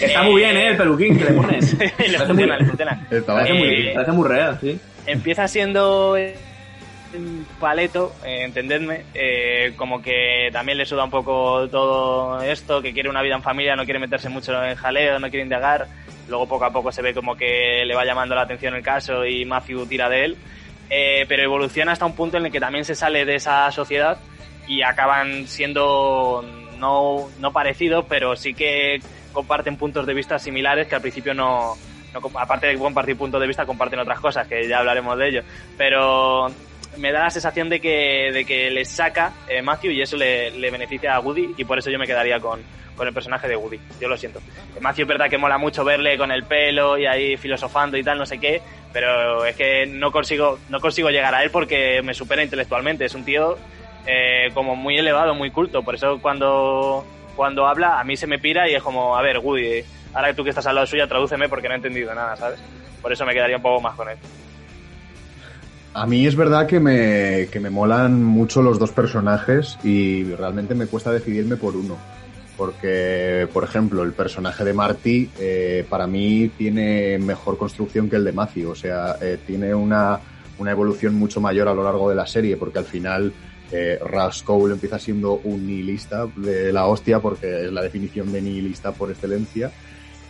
está muy bien, ¿eh? El peluquín que le pones. <laughs> le funciona, le funciona. Muy, Eh, parece muy real, sí. empieza siendo un paleto, eh, entendedme, eh, como que también le suda un poco todo esto, que quiere una vida en familia, no quiere meterse mucho en jaleo, no quiere indagar. Luego poco a poco se ve como que le va llamando la atención el caso y Matthew tira de él. Eh, pero evoluciona hasta un punto en el que también se sale de esa sociedad y acaban siendo no, no parecidos, pero sí que comparten puntos de vista similares que al principio no, no aparte de compartir puntos de vista, comparten otras cosas, que ya hablaremos de ello. Pero me da la sensación de que, de que le saca eh, Matthew y eso le, le beneficia a Woody y por eso yo me quedaría con, con el personaje de Woody. Yo lo siento. Matthew es verdad que mola mucho verle con el pelo y ahí filosofando y tal, no sé qué, pero es que no consigo, no consigo llegar a él porque me supera intelectualmente. Es un tío eh, como muy elevado, muy culto. Por eso cuando, cuando habla a mí se me pira y es como, a ver, Woody, ahora que tú que estás al lado suya, tradúceme porque no he entendido nada, ¿sabes? Por eso me quedaría un poco más con él. A mí es verdad que me, que me molan mucho los dos personajes y realmente me cuesta decidirme por uno. Porque, por ejemplo, el personaje de Marty eh, para mí tiene mejor construcción que el de Matthew. O sea, eh, tiene una, una evolución mucho mayor a lo largo de la serie porque al final eh, Cole empieza siendo un nihilista de la hostia porque es la definición de nihilista por excelencia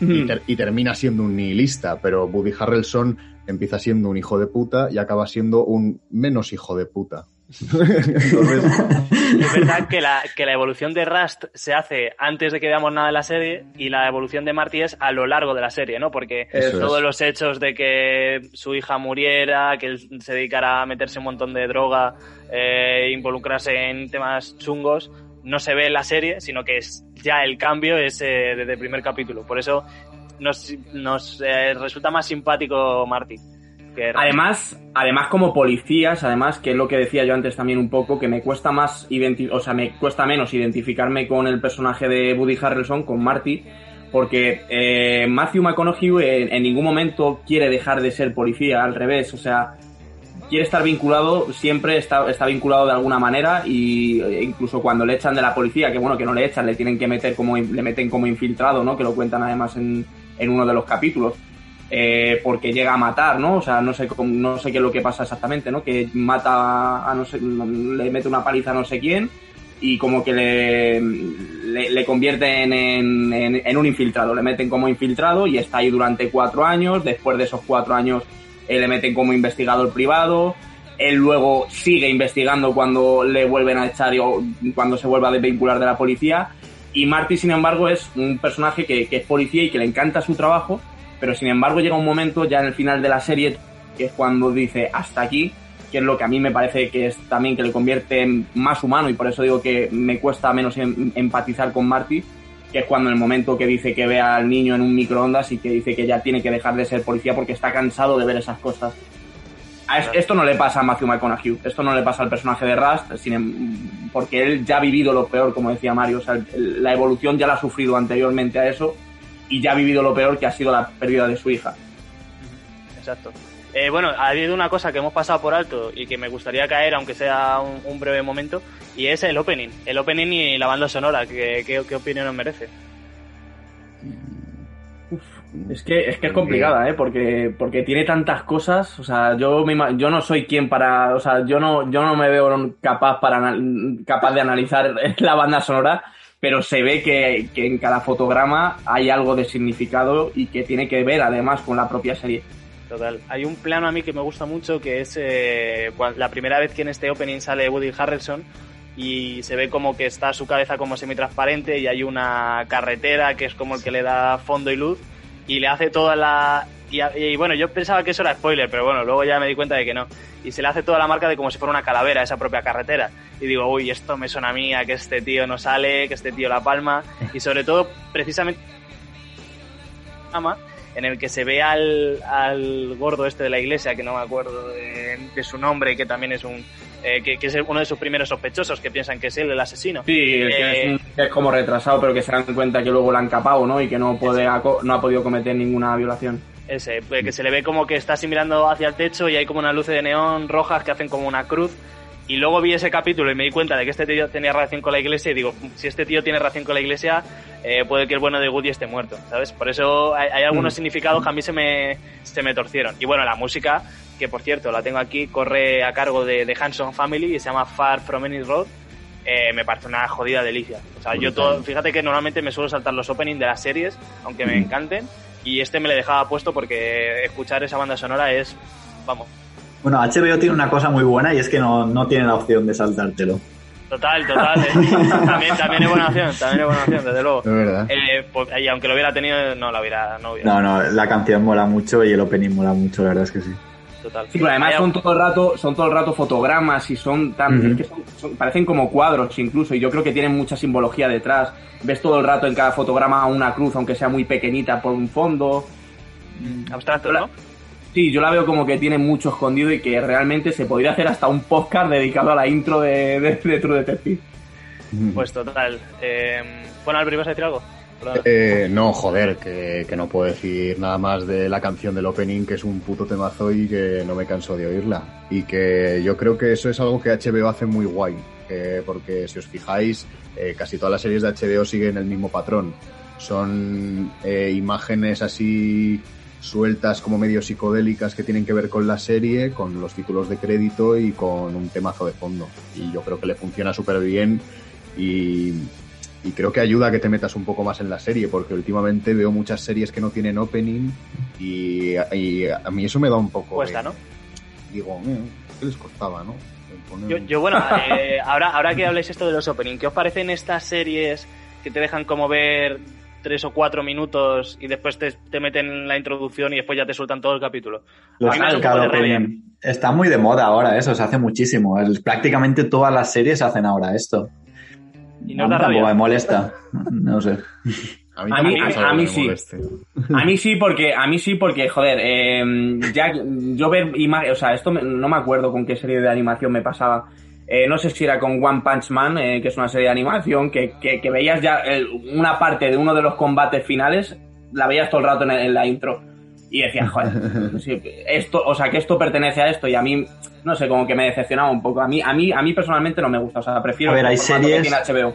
y, ter- y termina siendo un nihilista, pero Woody Harrelson empieza siendo un hijo de puta y acaba siendo un menos hijo de puta. Entonces, Es verdad que la, que la evolución de Rust se hace antes de que veamos nada de la serie y la evolución de Marty es a lo largo de la serie, ¿no? Porque Eso todos es. los hechos de que su hija muriera, que él se dedicara a meterse un montón de droga, eh, involucrarse en temas chungos, no se ve en la serie, sino que es ya el cambio es eh, desde el primer capítulo. Por eso nos, nos eh, resulta más simpático Marty. Además, además como policías, además, que es lo que decía yo antes también un poco, que me cuesta más o sea, me cuesta menos identificarme con el personaje de Woody Harrelson, con Marty, porque eh, Matthew McConaughey en, en ningún momento quiere dejar de ser policía, al revés, o sea, quiere estar vinculado, siempre está, está vinculado de alguna manera y eh, incluso cuando le echan de la policía, que bueno, que no le echan, le tienen que meter como, le meten como infiltrado, ¿no? Que lo cuentan además en, en uno de los capítulos. eh, porque llega a matar, ¿no? O sea, no sé no sé qué es lo que pasa exactamente, ¿no? Que mata a no sé, le mete una paliza a no sé quién y como que le, le, le convierten en, en, un infiltrado, le meten como infiltrado y está ahí durante cuatro años, después de esos cuatro años eh, le meten como investigador privado, él luego sigue investigando cuando le vuelven a echar cuando se vuelva a desvincular de la policía y Marty sin embargo es un personaje que, es policía y que le encanta su trabajo pero sin embargo llega un momento ya en el final de la serie que es cuando dice hasta aquí que es lo que a mí me parece que es también que le convierte en más humano y por eso digo que me cuesta menos em- empatizar con Marty que es cuando en el momento que dice que ve al niño en un microondas y que dice que ya tiene que dejar de ser policía porque está cansado de ver esas cosas. Esto no le pasa a Matthew McConaughey, esto no le pasa al personaje de Rust, sin em- porque él ya ha vivido lo peor, como decía Mario, o sea, la evolución ya la ha sufrido anteriormente a eso y ya ha vivido lo peor que ha sido la pérdida de su hija. Exacto. Eh, bueno, ha habido una cosa que hemos pasado por alto y que me gustaría caer, aunque sea un, breve momento, y es el opening. El opening y la banda sonora. ¿Qué, qué, qué opinión os merece? Es que es que es complicada, ¿eh? Porque porque tiene tantas cosas, o sea, yo me ima- yo no soy quien para, o sea, yo no yo no me veo capaz para capaz de analizar <laughs> la banda sonora, pero se ve que, que en cada fotograma hay algo de significado y que tiene que ver además con la propia serie. Total. Hay un plano a mí que me gusta mucho que es eh, la primera vez que en este opening sale Woody Harrelson y se ve como que está su cabeza como semitransparente y hay una carretera que es como el que le da fondo y luz y le hace toda la... Y, bueno, yo pensaba que eso era spoiler, pero bueno, luego ya me di cuenta de que no. Y se le hace toda la marca de como si fuera una calavera esa propia carretera. Y digo, uy, esto me suena a mí, a que este tío no sale, que este tío la palma. Y sobre todo, precisamente programa en el que se ve al, al gordo este de la iglesia, que no me acuerdo de, de su nombre, que también es un eh, que, que es uno de sus primeros sospechosos, que piensan que es él el asesino. Sí, el que Eh, es, un- que es como retrasado, pero que se dan cuenta que luego la han capado, ¿no? Y que no puede no ha podido cometer ninguna violación. Ese, eh, que se le ve como que está así mirando hacia el techo y hay como unas luces de neón rojas que hacen como una cruz. Y luego vi ese capítulo y me di cuenta de que este tío tenía relación con la iglesia y digo, si este tío tiene relación con la iglesia, eh, puede que el bueno de Woody esté muerto, ¿sabes? Por eso hay, hay algunos Mm. significados que a mí se me, se me torcieron. Y bueno, la música, que por cierto la tengo aquí, corre a cargo de, de Hanson Family y se llama Far From Any Road. eh, me parece una jodida delicia. O sea, yo Brutal. todo, fíjate que normalmente me suelo saltar los openings de las series, aunque me encanten, y este me le dejaba puesto porque escuchar esa banda sonora es, vamos, Bueno, HBO tiene una cosa muy buena y es que no, no tiene la opción de saltártelo. total, total. eh. <laughs> también, también es buena opción, también es buena opción, desde luego. Es verdad. Eh, pues, y aunque lo hubiera tenido, no la hubiera, no hubiera. No, no, la canción mola mucho y el opening mola mucho, la verdad es que sí. Total. Sí, pero además son todo el rato, son todo el rato fotogramas y son tan, Ujú. es que son- son- parecen como cuadros incluso, y yo creo que tienen mucha simbología detrás. Ves todo el rato en cada fotograma una cruz, aunque sea muy pequeñita por un fondo. abstracto, ¿no? Sí, yo la veo como que tiene mucho escondido y que realmente se podría hacer hasta un podcast dedicado a la intro de, de, de True Detective. Pues total. Eh, bueno, Albert, ¿ibas a decir algo? Eh, no, joder, que, que no puedo decir nada más de la canción del opening, que es un puto temazo y que no me canso de oírla. Y que yo creo que eso es algo que HBO hace muy guay, que- porque si os fijáis, eh, casi todas las series de HBO siguen el mismo patrón. Son eh, imágenes así sueltas como medio psicodélicas que tienen que ver con la serie, con los títulos de crédito y con un temazo de fondo. Y yo creo que le funciona súper bien y, y creo que ayuda a que te metas un poco más en la serie, porque últimamente veo muchas series que no tienen opening y, y a mí eso me da un poco... Cuesta, de- ¿no? Digo, eh, ¿qué les costaba, no? Yo, bueno, eh, <laughs> ahora, ahora que habláis esto de los opening, ¿qué os parecen estas series que te dejan como ver tres o cuatro minutos y después te, te meten la introducción y después ya te sueltan todo el capítulo? Opening. Está muy de moda ahora eso, se hace muchísimo. El- prácticamente todas las series hacen ahora esto. Y A no mí da tampoco rabia. me molesta. No sé. A mí, A mí- a- mí me sí. moleste. A mí sí, porque, a mí sí, porque, joder, eh, ya yo ver imágenes, o sea, esto me- no me acuerdo con qué serie de animación me pasaba. Eh, no sé si era con One Punch Man, eh, que es una serie de animación, que, que, que veías ya una parte de uno de los combates finales, la veías todo el rato en, en la intro. Y decías, joder, <laughs> sí, esto, o sea, que esto pertenece a esto, y a mí, no sé, como que me decepcionaba un poco. A mí, a mí, a mí personalmente no me gusta, o sea, prefiero A ver, hay que series- tiene HBO.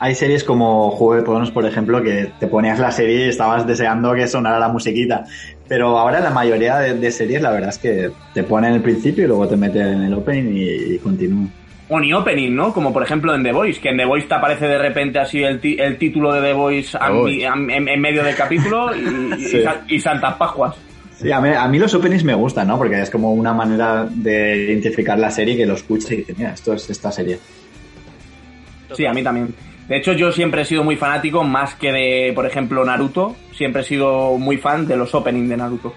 Hay series como Juego de Tronos, por ejemplo, que te ponías la serie y estabas deseando que sonara la musiquita. Pero ahora la mayoría de, de series, la verdad es que te ponen el principio y luego te meten en el opening y, y continúan. O ni opening, ¿no? Como por ejemplo en The Voice, que en The Voice te aparece de repente así el, ti- el título de The Voice The en, en medio del capítulo y, <laughs> Sí. y sa- y Santas Pascuas. Sí, a mí, a mí los openings me gustan, ¿no? Porque es como una manera de identificar la serie que lo escuche y dice, mira, esto es esta serie. Sí, a mí también. De hecho, yo siempre he sido muy fanático, más que de, por ejemplo, Naruto. Siempre he sido muy fan de los openings de Naruto.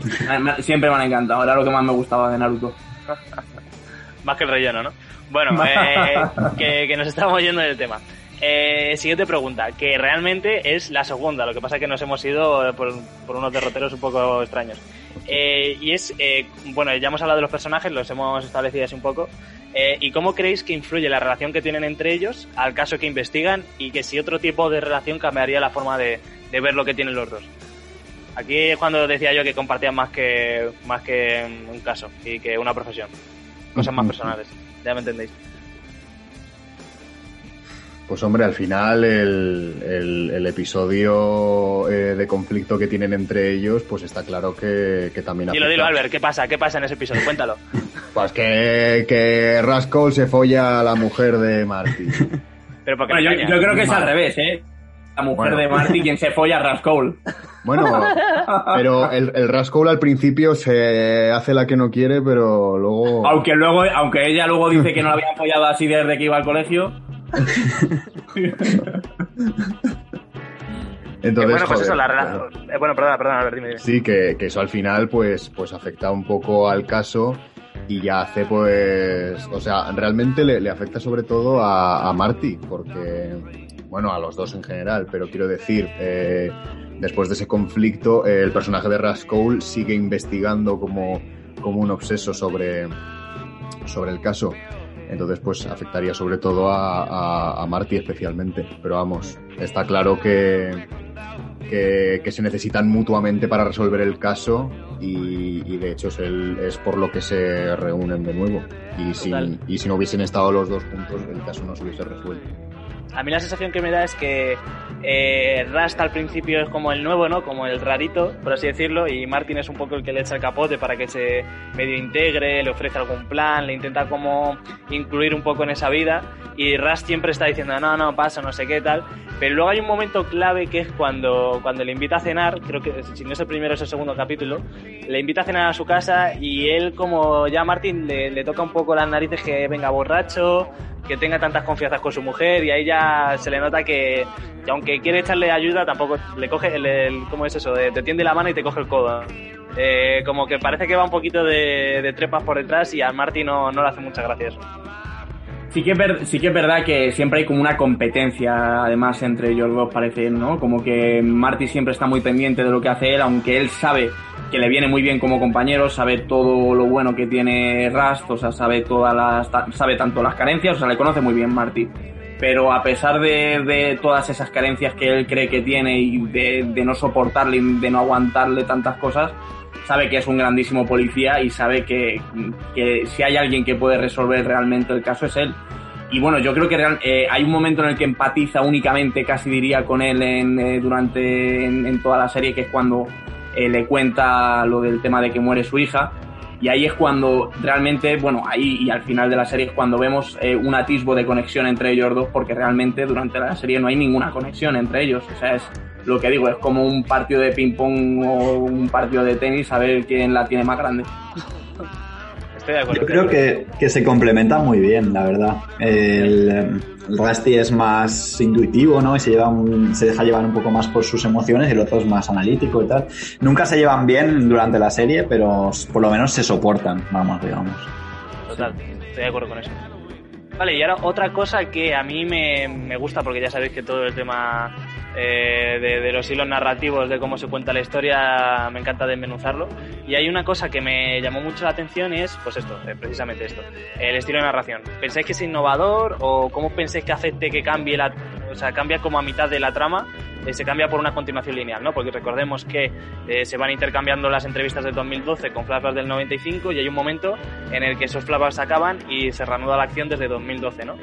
<laughs> Siempre me han encantado, era lo que más me gustaba de Naruto. Más que el relleno, ¿no? Bueno, <laughs> eh, que, que nos estamos yendo del tema. Eh, siguiente pregunta, que realmente es la segunda, lo que pasa es que nos hemos ido por, por unos derroteros un poco extraños. Eh, y es, eh, bueno, ya hemos hablado de los personajes, los hemos establecido así un poco. Eh, ¿Y cómo creéis que influye la relación que tienen entre ellos al caso que investigan y que si otro tipo de relación cambiaría la forma de ver lo que tienen los dos. Aquí es cuando decía yo que compartían más que más que un caso y que una profesión. Cosas más personales, ya me entendéis. Pues hombre, al final el, el- el episodio eh, de conflicto que tienen entre ellos, pues está claro que, que también Dilo, afecta. dilo, Albert, ¿qué pasa? ¿Qué pasa en ese episodio? Cuéntalo. <laughs> Pues que, que Rascal se folla a la mujer de Marty. <laughs> Pero porque Bueno, yo, creo que es al revés, ¿eh? La mujer Bueno. de Marty quien se folla a Rascal. Bueno, pero el, el Rascal al principio se hace la que no quiere, pero luego... Aunque luego, aunque ella luego dice que no la habían follado así desde que iba al colegio. <laughs> Entonces, bueno, pues joder, eso, la claro. Eh, bueno, perdona, perdona, Albert, dime, dime. Sí, que, que eso al final pues, pues afecta un poco al caso y ya hace pues, o sea, realmente le, le afecta sobre todo a, a Marty, porque, bueno, a los dos en general, pero quiero decir, eh, después de ese conflicto, eh, el personaje de Rascal sigue investigando como, como un obseso sobre, sobre el caso. Entonces, pues afectaría sobre todo a, a, a Marty especialmente. Pero vamos, está claro que, que, que se necesitan mutuamente para resolver el caso y, y de hecho es, el- es por lo que se reúnen de nuevo. Y si, Total. y si no hubiesen estado los dos juntos, el caso no se hubiese resuelto. A mí la sensación que me da es que eh, Rust al principio es como el nuevo, ¿no? Como el rarito, por así decirlo, y Martin es un poco el que le echa el capote para que se medio integre, le ofrece algún plan, le intenta como incluir un poco en esa vida, y Rust siempre está diciendo, no, no, pasa, no sé qué tal, pero luego hay un momento clave que es cuando, cuando le invita a cenar, creo que si no es el primero es el segundo capítulo, le invita a cenar a su casa y él como ya Martin le, le toca un poco las narices que venga borracho, que tenga tantas confianzas con su mujer y ahí ya se le nota que, que aunque quiere echarle ayuda tampoco le coge el, el- ¿cómo es eso? Te tiende la mano y te coge el codo. Eh, como que parece que va un poquito de, de trepas por detrás y a Martin no, no le hace mucha gracia eso. Sí que, es ver- sí que es verdad que siempre hay como una competencia, además, entre ellos dos, parece, ¿no? Como que Marty siempre está muy pendiente de lo que hace él, aunque él sabe que le viene muy bien como compañero, sabe todo lo bueno que tiene Rust, o sea, sabe todas las, sabe tanto las carencias, o sea, le conoce muy bien Marty. Pero a pesar de, todas esas carencias que él cree que tiene y de, de no soportarle de no aguantarle tantas cosas, sabe que es un grandísimo policía y sabe que, que si hay alguien que puede resolver realmente el caso es él. Y bueno, yo creo que eh, hay un momento en el que empatiza únicamente, casi diría, con él en, eh, durante en, en toda la serie, que es cuando eh, le cuenta lo del tema de que muere su hija. Y ahí es cuando realmente, bueno, ahí y al final de la serie es cuando vemos eh, un atisbo de conexión entre ellos dos, porque realmente durante la serie no hay ninguna conexión entre ellos. O sea, es lo que digo, es como un partido de ping-pong o un partido de tenis, a ver quién la tiene más grande. Estoy de acuerdo. Yo creo que, que se complementan muy bien, la verdad. El, el Rusty es más intuitivo, ¿no? Y se, lleva un- se deja llevar un poco más por sus emociones y el otro es más analítico y tal. Nunca se llevan bien durante la serie, pero por lo menos se soportan, vamos, digamos. Total, estoy de acuerdo con eso. Vale, y ahora otra cosa que a mí me, me gusta, porque ya sabéis que todo el tema eh, de, los hilos narrativos, de cómo se cuenta la historia, me encanta desmenuzarlo. Y hay una cosa que me llamó mucho la atención es, pues esto, eh, precisamente esto, el estilo de narración. ¿Pensáis que es innovador o cómo pensáis que afecte que cambie la, o sea, cambia como a mitad de la trama? eh, se cambia por una continuación lineal, ¿no? Porque recordemos que eh, se van intercambiando las entrevistas del 2012 con flashbacks del 95 y hay un momento en el que esos flashbacks acaban y se reanuda la acción desde 2012, ¿no?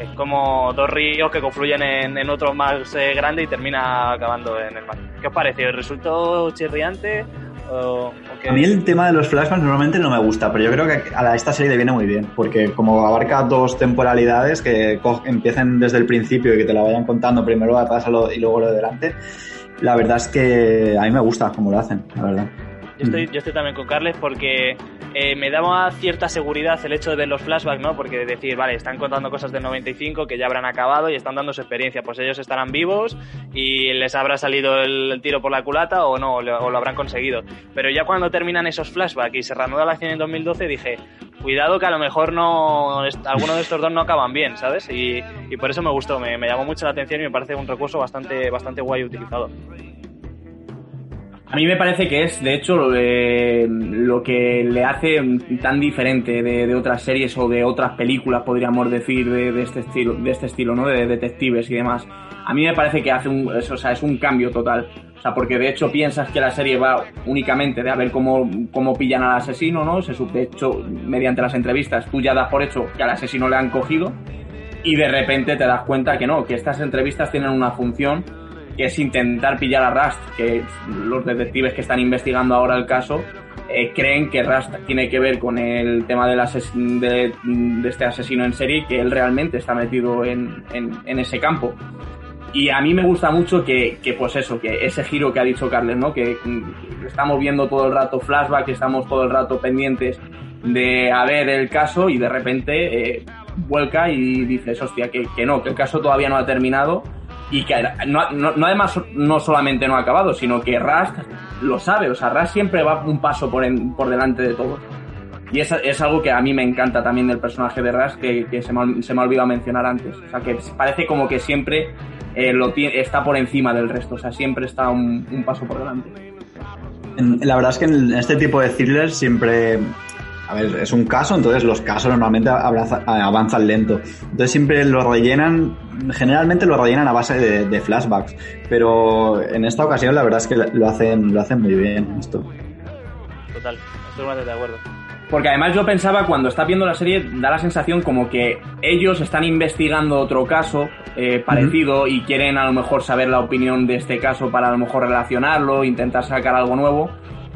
Es como dos ríos que confluyen en, en otro más eh, grande y termina acabando en el mar. ¿Qué os pareció? ¿Resultó chirriante? O, o qué? A mí el tema de los flashbacks normalmente no me gusta, pero yo creo que a esta serie le viene muy bien, porque como abarca dos temporalidades que empiecen desde el principio y que te la vayan contando primero lo de atrás y luego lo de delante, la verdad es que a mí me gusta cómo lo hacen, la verdad. Yo estoy, yo estoy también con Carles porque eh, me daba cierta seguridad el hecho de ver los flashbacks, ¿no? Porque decir, vale, están contando cosas del 95 que ya habrán acabado y están dando su experiencia. Pues ellos estarán vivos y les habrá salido el, tiro por la culata o no, o lo, habrán conseguido. Pero ya cuando terminan esos flashbacks y se reanuda la acción en 2012, dije, cuidado que a lo mejor no est- alguno de estos dos no acaban bien, ¿sabes? Y, y por eso me gustó, me, me llamó mucho la atención y me parece un recurso bastante, bastante guay utilizado. A mí me parece que es, de hecho, lo, lo que le hace tan diferente de, otras series o de otras películas, podríamos decir, de, este estilo, de este estilo, ¿no? De detectives y demás. a mí me parece que hace un, o sea, es un cambio total. O sea, porque de hecho piensas que la serie va únicamente de a ver cómo, cómo pillan al asesino, ¿no? Se, de hecho, mediante las entrevistas, tú ya das por hecho que al asesino le han cogido y de repente te das cuenta que no, que estas entrevistas tienen una función que es intentar pillar a Rust, que los detectives que están investigando ahora el caso eh, creen que Rust tiene que ver con el tema del de, este asesino en serie que él realmente está metido en, ese campo. Y a mí me gusta mucho que, que, pues eso, que ese giro que ha dicho Carles, ¿no? Que mm, estamos viendo todo el rato flashback, que estamos todo el rato pendientes de a ver el caso y de repente eh, vuelca y dices, hostia, que, que no, que el caso todavía no ha terminado y que no, además no solamente no ha acabado, sino que Rust lo sabe, o sea, Rust siempre va un paso por, en- por delante de todos. Y es, es algo que a mí me encanta también del personaje de Rust, que, que se, me, se me ha olvidado mencionar antes. O sea, que parece como que siempre eh, lo tiene, está por encima del resto, o sea, siempre está un, un paso por delante. La verdad es que en este tipo de thrillers siempre. A ver, es un caso, entonces los casos normalmente avanza- avanzan lento. Entonces siempre lo rellenan, generalmente lo rellenan a base de, de flashbacks. Pero en esta ocasión la verdad es que lo hacen, lo hacen muy bien esto. Total, estoy de acuerdo. Porque además yo pensaba, cuando estás viendo la serie, da la sensación como que ellos están investigando otro caso eh, parecido y quieren a lo mejor saber la opinión de este caso para a lo mejor relacionarlo, intentar sacar algo nuevo.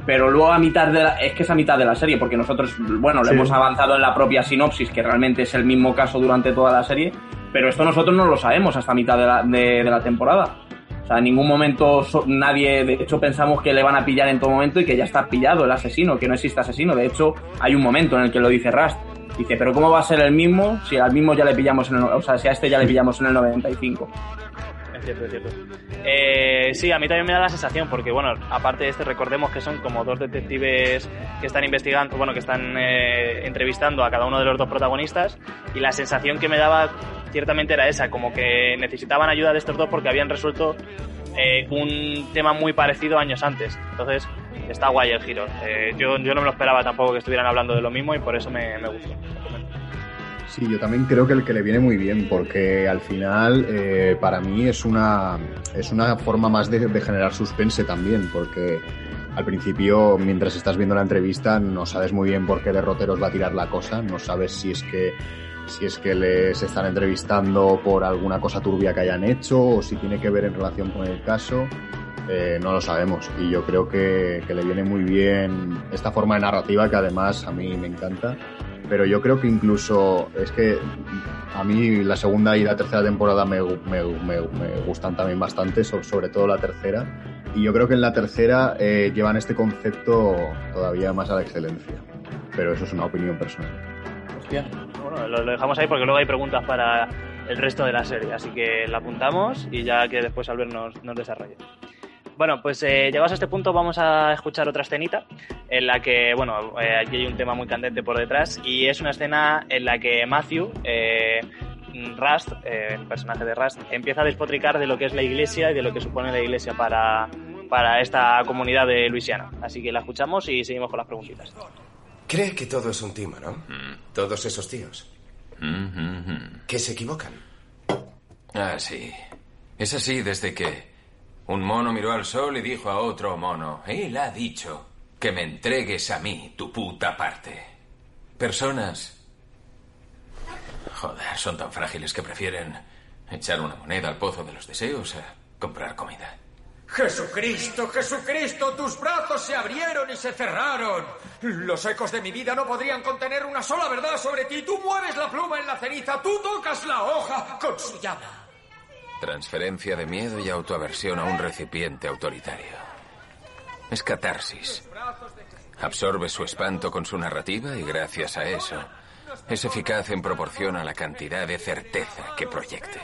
Pero luego a mitad de la, es que es a mitad de la serie, porque nosotros, bueno, lo Sí. hemos avanzado en la propia sinopsis, que realmente es el mismo caso durante toda la serie, pero esto nosotros no lo sabemos hasta mitad de la, de- de la temporada. O sea, en ningún momento so- nadie, de hecho, pensamos que le van a pillar en todo momento y que ya está pillado el asesino, que no existe asesino. De hecho, hay un momento en el que lo dice Rust. Dice, pero ¿cómo va a ser el mismo si al mismo ya le pillamos en el, o sea, si a este ya le pillamos en el 95? Cierto, cierto. Eh, sí, a mí también me da la sensación, porque bueno, aparte de este, recordemos que son como dos detectives que están investigando, bueno, que están eh, entrevistando a cada uno de los dos protagonistas, y la sensación que me daba ciertamente era esa, como que necesitaban ayuda de estos dos porque habían resuelto eh, un tema muy parecido años antes. Entonces, está guay el giro. Eh, yo, yo no me lo esperaba tampoco que estuvieran hablando de lo mismo y por eso me, me gustó. Sí, yo también creo que el que le viene muy bien, porque al final eh, para mí es una, es una forma más de, de generar suspense también, porque al principio, mientras estás viendo la entrevista, no sabes muy bien por qué derroteros va a tirar la cosa, no sabes si es que si es que les están entrevistando por alguna cosa turbia que hayan hecho o si tiene que ver en relación con el caso. Eh, no lo sabemos y yo creo que, que le viene muy bien esta forma de narrativa que además a mí me encanta pero yo creo que incluso es que a mí la segunda y la tercera temporada me, me- me- me gustan también bastante, so- sobre todo la tercera. Y yo creo que en la tercera eh, llevan este concepto todavía más a la excelencia. Pero eso es una opinión personal. Hostia. Bueno, lo, lo dejamos ahí porque luego hay preguntas para el resto de la serie, así que la apuntamos y ya que después Albert nos, nos desarrolle. Bueno, pues eh, llegados a este punto vamos a escuchar otra escenita en la que, bueno, eh, aquí hay un tema muy candente por detrás y es una escena en la que Matthew, eh, Rust, eh, el personaje de Rust, empieza a despotricar de lo que es la iglesia y de lo que supone la iglesia para, para esta comunidad de Luisiana. Así que la escuchamos y seguimos con las preguntitas. Cree que todo es un timo, ¿no? Todos esos tíos. Que se equivocan. Ah, sí. Es así desde que un mono miró al sol y dijo a otro mono, él ha dicho que me entregues a mí tu puta parte. Personas... Joder, son tan frágiles que prefieren echar una moneda al pozo de los deseos a comprar comida. Jesucristo, Jesucristo, tus brazos se abrieron y se cerraron. Los ecos de mi vida no podrían contener una sola verdad sobre ti. Tú mueves la pluma en la ceniza, tú tocas la hoja con su llama. Transferencia de miedo y autoaversión a un recipiente autoritario. Es catarsis. Absorbe su espanto con su narrativa y gracias a eso es eficaz en proporción a la cantidad de certeza que proyecte.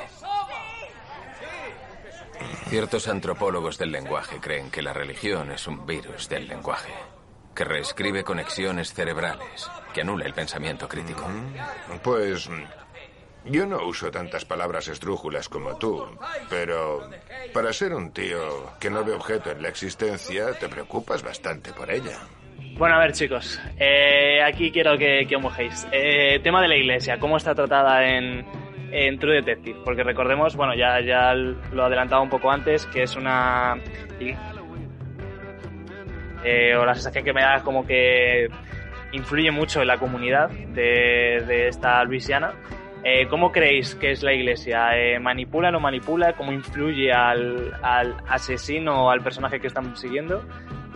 Ciertos antropólogos del lenguaje creen que la religión es un virus del lenguaje, que reescribe conexiones cerebrales, que anula el pensamiento crítico. Pues yo no uso tantas palabras esdrújulas como tú, pero para ser un tío que no ve objeto en la existencia, te preocupas bastante por ella. Bueno, a ver chicos, eh, aquí quiero que, que os mojéis. Eh, tema de la iglesia, ¿cómo está tratada en, True Detective, porque recordemos, bueno, ya, ya lo adelantaba un poco antes, que es una... eh, o la sensación que me da es como que influye mucho en la comunidad de, de esta Luisiana. Eh, ¿Cómo creéis que es la iglesia? Eh, ¿Manipula o no manipula? ¿Cómo influye al, al asesino o al personaje que están siguiendo?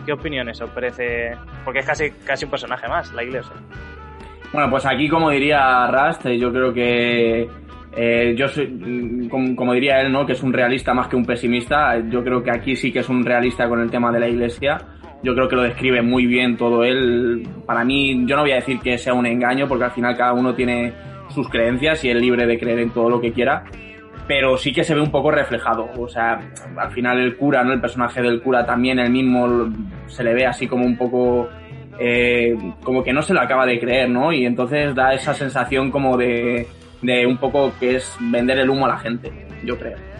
¿Qué opiniones os parece? Porque es casi, casi un personaje más, la iglesia. Bueno, pues aquí, como diría Rast, eh, yo creo que eh, yo soy, mm, como, como diría él, ¿no? Que es un realista más que un pesimista. Yo creo que aquí sí que es un realista con el tema de la iglesia. Yo creo que lo describe muy bien todo él. Para mí, yo no voy a decir que sea un engaño, porque al final cada uno tiene sus creencias y es libre de creer en todo lo que quiera. Pero sí que se ve un poco reflejado. O sea, al final el cura, ¿no? El personaje del cura también, el mismo, se le ve así como un poco eh, como que no se lo acaba de creer, ¿no? Y entonces da esa sensación como de, de un poco que es vender el humo a la gente, yo creo.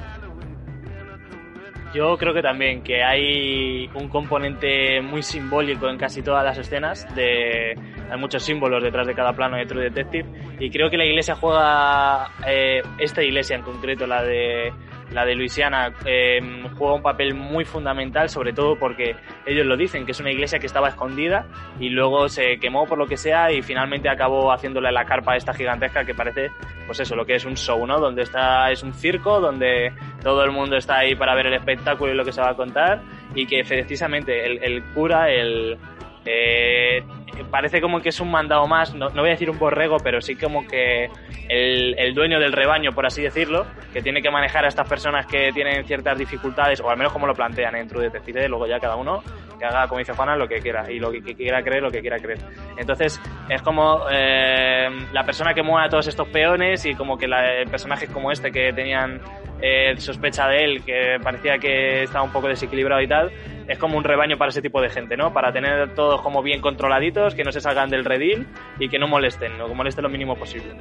Yo creo que también que hay un componente muy simbólico en casi todas las escenas. De, hay muchos símbolos detrás de cada plano de True Detective. Y creo que la iglesia juega, eh, esta iglesia en concreto, la de la de Luisiana, eh, juega un papel muy fundamental, sobre todo porque ellos lo dicen, que es una iglesia que estaba escondida y luego se quemó por lo que sea y finalmente acabó haciéndole la carpa esta gigantesca que parece, pues eso, lo que es un show, ¿no? Donde está, es un circo, donde todo el mundo está ahí para ver el espectáculo y lo que se va a contar y que precisamente el, el cura, el... Eh, parece como que es un mandado más, no, no, voy a decir un borrego, pero sí como que el, el, dueño del rebaño, por así decirlo, que tiene que manejar a estas personas que tienen ciertas dificultades, o al menos como lo plantean en True Detective, luego ya cada uno que haga, como dice Juana, lo que quiera, y lo que, quiera creer, lo que quiera creer. Entonces, es como eh, la persona que mueve a todos estos peones y como que personajes como este que tenían eh, sospecha de él, que parecía que estaba un poco desequilibrado y tal, es como un rebaño para ese tipo de gente, ¿no? Para tener todos como bien controladitos, que no se salgan del redil y que no molesten, ¿no? que molesten lo mínimo posible.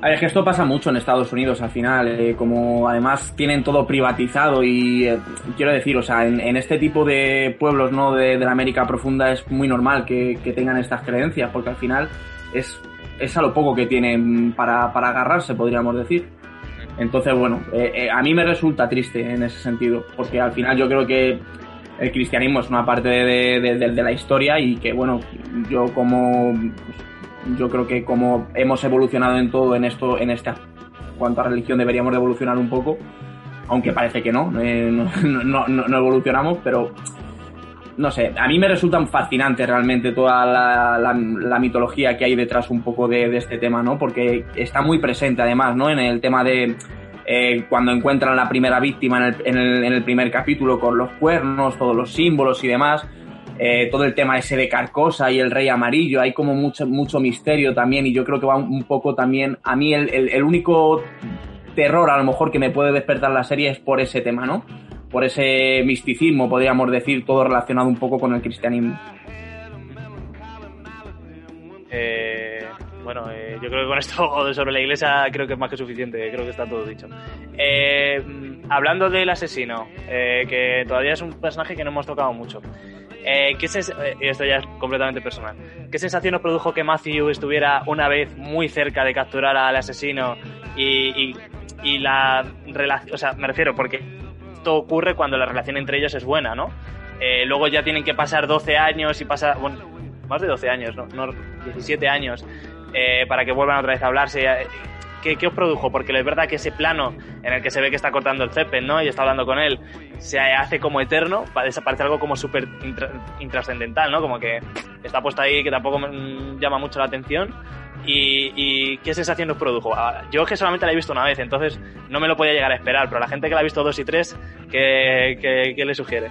A ver, es que esto pasa mucho en Estados Unidos al final, eh, como además tienen todo privatizado y eh, quiero decir, o sea, en, este tipo de pueblos no de, la América profunda es muy normal que, que, tengan estas creencias, porque al final es, es a lo poco que tienen para, para agarrarse, podríamos decir. Entonces, bueno, eh, a mí me resulta triste en ese sentido, porque al final yo creo que el cristianismo es una parte de, de, la historia y que, bueno, yo como. Yo creo que como hemos evolucionado en todo en esto, en esta cuanto a religión deberíamos de evolucionar un poco, aunque parece que no, eh, no, no, no, no, evolucionamos, pero no sé, a mí me resulta fascinante realmente toda la, la, mitología que hay detrás un poco de, este tema, ¿no? Porque está muy presente además, ¿no? En el tema de eh, cuando encuentran la primera víctima en el, en, el, en el, primer capítulo con los cuernos, todos los símbolos y demás, eh, todo el tema ese de Carcosa y el Rey Amarillo, hay como mucho, mucho misterio también y yo creo que va un, poco también, a mí el, único terror a lo mejor que me puede despertar la serie es por ese tema, ¿no? Por ese misticismo, podríamos decir, todo relacionado un poco con el cristianismo. Eh, bueno, eh, yo creo que con esto sobre la iglesia creo que es más que suficiente, creo que está todo dicho. Eh, hablando del asesino, eh, que todavía es un personaje que no hemos tocado mucho. Eh, ¿qué sens esto ya es completamente personal. ¿Qué sensación os produjo que Matthew estuviera una vez muy cerca de capturar al asesino y, y, y la relación, o sea, me refiero porque esto ocurre cuando la relación entre ellos es buena, ¿no? Eh, luego ya tienen que pasar 12 años y pasar, bueno, más de 12 años, ¿no? no 17 años eh, para que vuelvan otra vez a hablarse. ¿Qué, ¿Qué, os produjo? Porque es verdad que ese plano en el que se ve que está cortando el césped, ¿no? Y está hablando con él, se hace como eterno, parece, parece algo como súper intrascendental, ¿no? Como que está puesto ahí que tampoco me llama mucho la atención. Y, y, qué sensación os produjo? Ah, Yo es que solamente la he visto una vez, entonces no me lo podía llegar a esperar, pero a la gente que la ha visto dos y tres, ¿qué, qué, qué le sugiere?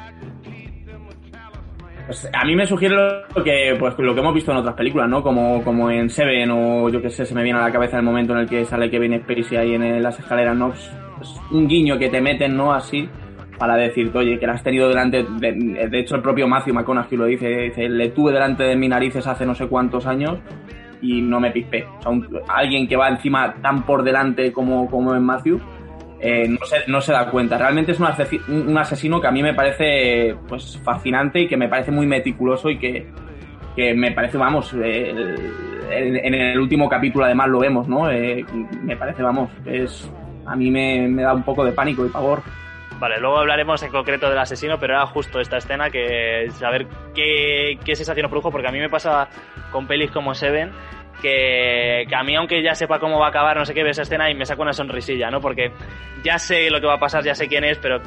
Pues a mí me sugiere lo que, pues, lo que hemos visto en otras películas, ¿no? Como, como en Seven o yo que sé, se me viene a la cabeza el momento en el que sale Kevin Spacey ahí en las escaleras, ¿no? Pues, pues un guiño que te meten, ¿no? Así, para decirte, oye, que la has tenido delante, de, hecho el propio Matthew McConaughey lo dice, dice, le tuve delante de mis narices hace no sé cuántos años y no me pispé. O sea, alguien que va encima tan por delante como, como en Matthew, eh, no, se, da cuenta. Realmente es un, asesino que a mí me parece pues fascinante y que me parece muy meticuloso y que, me parece, vamos, eh, en, el último capítulo además lo vemos, ¿no? Eh, me parece, vamos, es a mí me, da un poco de pánico y pavor. Vale, luego hablaremos en concreto del asesino, pero era justo esta escena que saber qué, qué sensación produjo, porque a mí me pasa con pelis como Seven, que, que a mí aunque ya sepa cómo va a acabar, no sé qué, ve esa escena y me saca una sonrisilla, ¿no? Porque ya sé lo que va a pasar, ya sé quién es, pero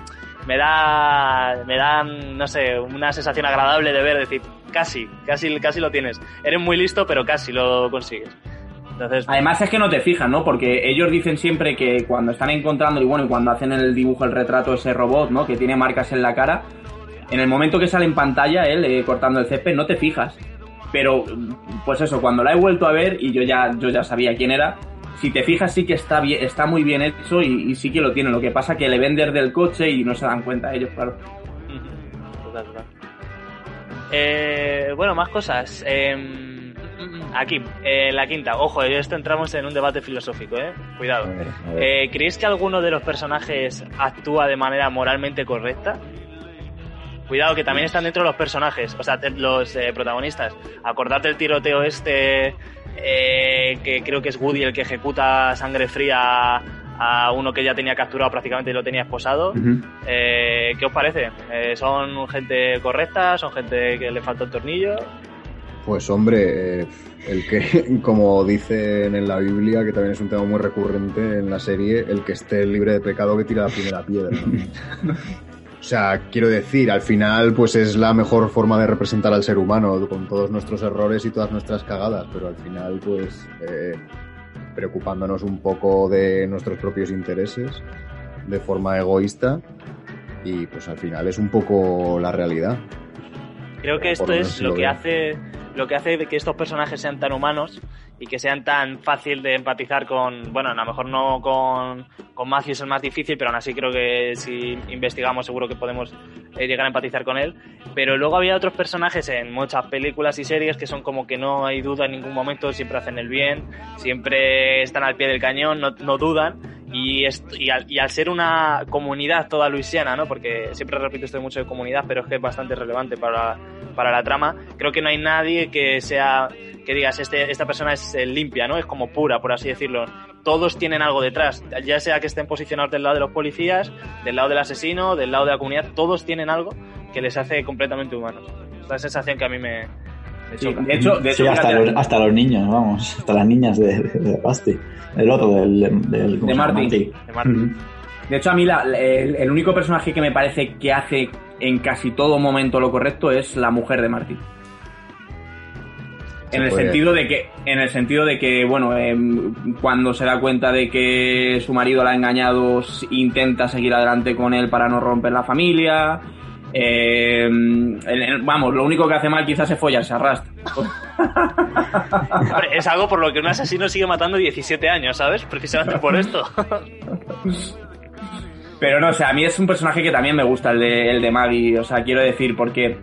me da, me da, no sé, una sensación agradable de ver, decir, casi, casi, casi lo tienes. Eres muy listo, pero casi lo consigues. Entonces, Además es que no te fijas, ¿no? Porque ellos dicen siempre que cuando están encontrando y bueno, cuando hacen el dibujo, el retrato ese robot, ¿no? Que tiene marcas en la cara, en el momento que sale en pantalla él eh, cortando el césped, no te fijas. Pero, pues eso, cuando la he vuelto a ver y yo ya, yo ya sabía quién era, si te fijas sí que está bien, está muy bien hecho y, y sí que lo tiene. Lo que pasa que le ven desde el coche y no se dan cuenta ellos, claro. Total, total. Eh, bueno, más cosas. Eh, aquí, eh, la quinta. Ojo, esto entramos en un debate filosófico, ¿eh? Cuidado. Eh, ¿Creéis que alguno de los personajes actúa de manera moralmente correcta? Cuidado, que también están dentro los personajes, o sea, los eh, protagonistas. Acordate el tiroteo este, eh, que creo que es Woody el que ejecuta sangre fría a, uno que ya tenía capturado prácticamente y lo tenía esposado. Eh, ¿Qué os parece? ¿Son gente correcta? ¿Son gente que le falta un tornillo? Pues hombre, el que, <laughs> como dicen en la Biblia, que también es un tema muy recurrente en la serie, el que esté libre de pecado que tira la primera piedra. ¿no? <laughs> O sea, quiero decir, al final, pues es la mejor forma de representar al ser humano, con todos nuestros errores y todas nuestras cagadas, pero al final, pues, eh, preocupándonos un poco de nuestros propios intereses de forma egoísta y pues al final es un poco la realidad. Creo que esto es lo lo que hace lo que hace que estos personajes sean tan humanos y que sean tan fácil de empatizar con, bueno, a lo mejor no con, con Matthew es más difícil, pero aún así creo que si investigamos seguro que podemos eh, llegar a empatizar con él. Pero luego había otros personajes en muchas películas y series que son como que no hay duda en ningún momento, siempre hacen el bien, siempre están al pie del cañón, no, no dudan. Y, y, al, y al ser una comunidad toda luisiana, ¿no? Porque siempre repito esto mucho de comunidad, pero es que es bastante relevante para, para la trama. Creo que no hay nadie que sea, que digas, este, esta persona es eh, limpia, ¿no? Es como pura, por así decirlo. Todos tienen algo detrás, ya sea que estén posicionados del lado de los policías, del lado del asesino, del lado de la comunidad, todos tienen algo que les hace completamente humanos. Es la sensación que a mí me, me Sí, choca. de hecho, de Sí, hecho, hasta los, hasta los niños, vamos, hasta las niñas de, de, de Basti. El otro, del, del ¿cómo De? Marty. De Marty. De hecho, a mí la- el, el único personaje que me parece que hace en casi todo momento lo correcto es la mujer de Marty. Se En el sentido de que, en el sentido de que, bueno, em, cuando se da cuenta de que su marido la ha engañado, intenta seguir adelante con él para no romper la familia. em, el- el- vamos, lo único que hace mal quizás es follarse a Rust. Hombre, es algo por lo que un asesino sigue matando 17 años, ¿sabes? Precisamente por esto. Pero no, o sea, a mí es un personaje que también me gusta, el de, el de Maggie, o sea, quiero decir, porque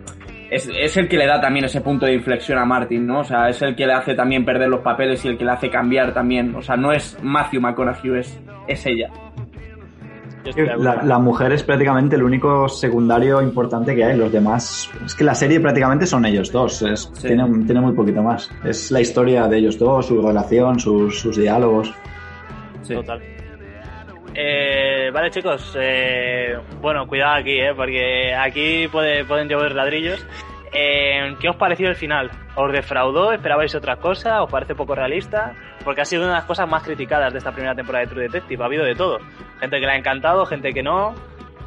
es, es el que le da también ese punto de inflexión a Martin, ¿no? O sea, es el que le hace también perder los papeles y el que le hace cambiar también. O sea, no es Matthew McConaughey, es, es ella. La, mujer es prácticamente el único secundario importante que hay. Los demás. Es que la serie prácticamente son ellos dos. Es- Sí. tiene, tiene muy poquito más. Es la historia de ellos dos, su relación, sus, sus diálogos. Sí. Total. Eh, vale, chicos. eh, bueno, cuidado aquí, ¿eh? Porque aquí puede- pueden llover ladrillos. Eh, ¿Qué os pareció el final? ¿Os defraudó? ¿Esperabais otra cosa? ¿Os parece poco realista? Porque ha sido una de las cosas más criticadas de esta primera temporada de True Detective. Ha habido de todo. Gente que le ha encantado, gente que no.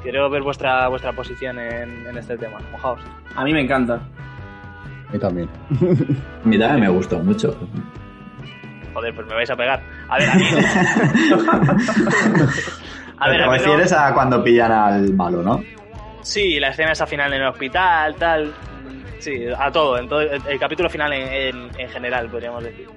Quiero ver vuestra vuestra posición en, en este tema. Mojaos. A mí me encanta. A mí también. <laughs> A mí también me gustó mucho. Joder, pues me vais a pegar. A ver, a mí. <laughs> a ver, Te a mí no- refieres a cuando pillan al malo, ¿no? Sí, la escena esa final en el hospital, tal. Sí, a todo, en todo el, el capítulo final en, en- en general, podríamos decir.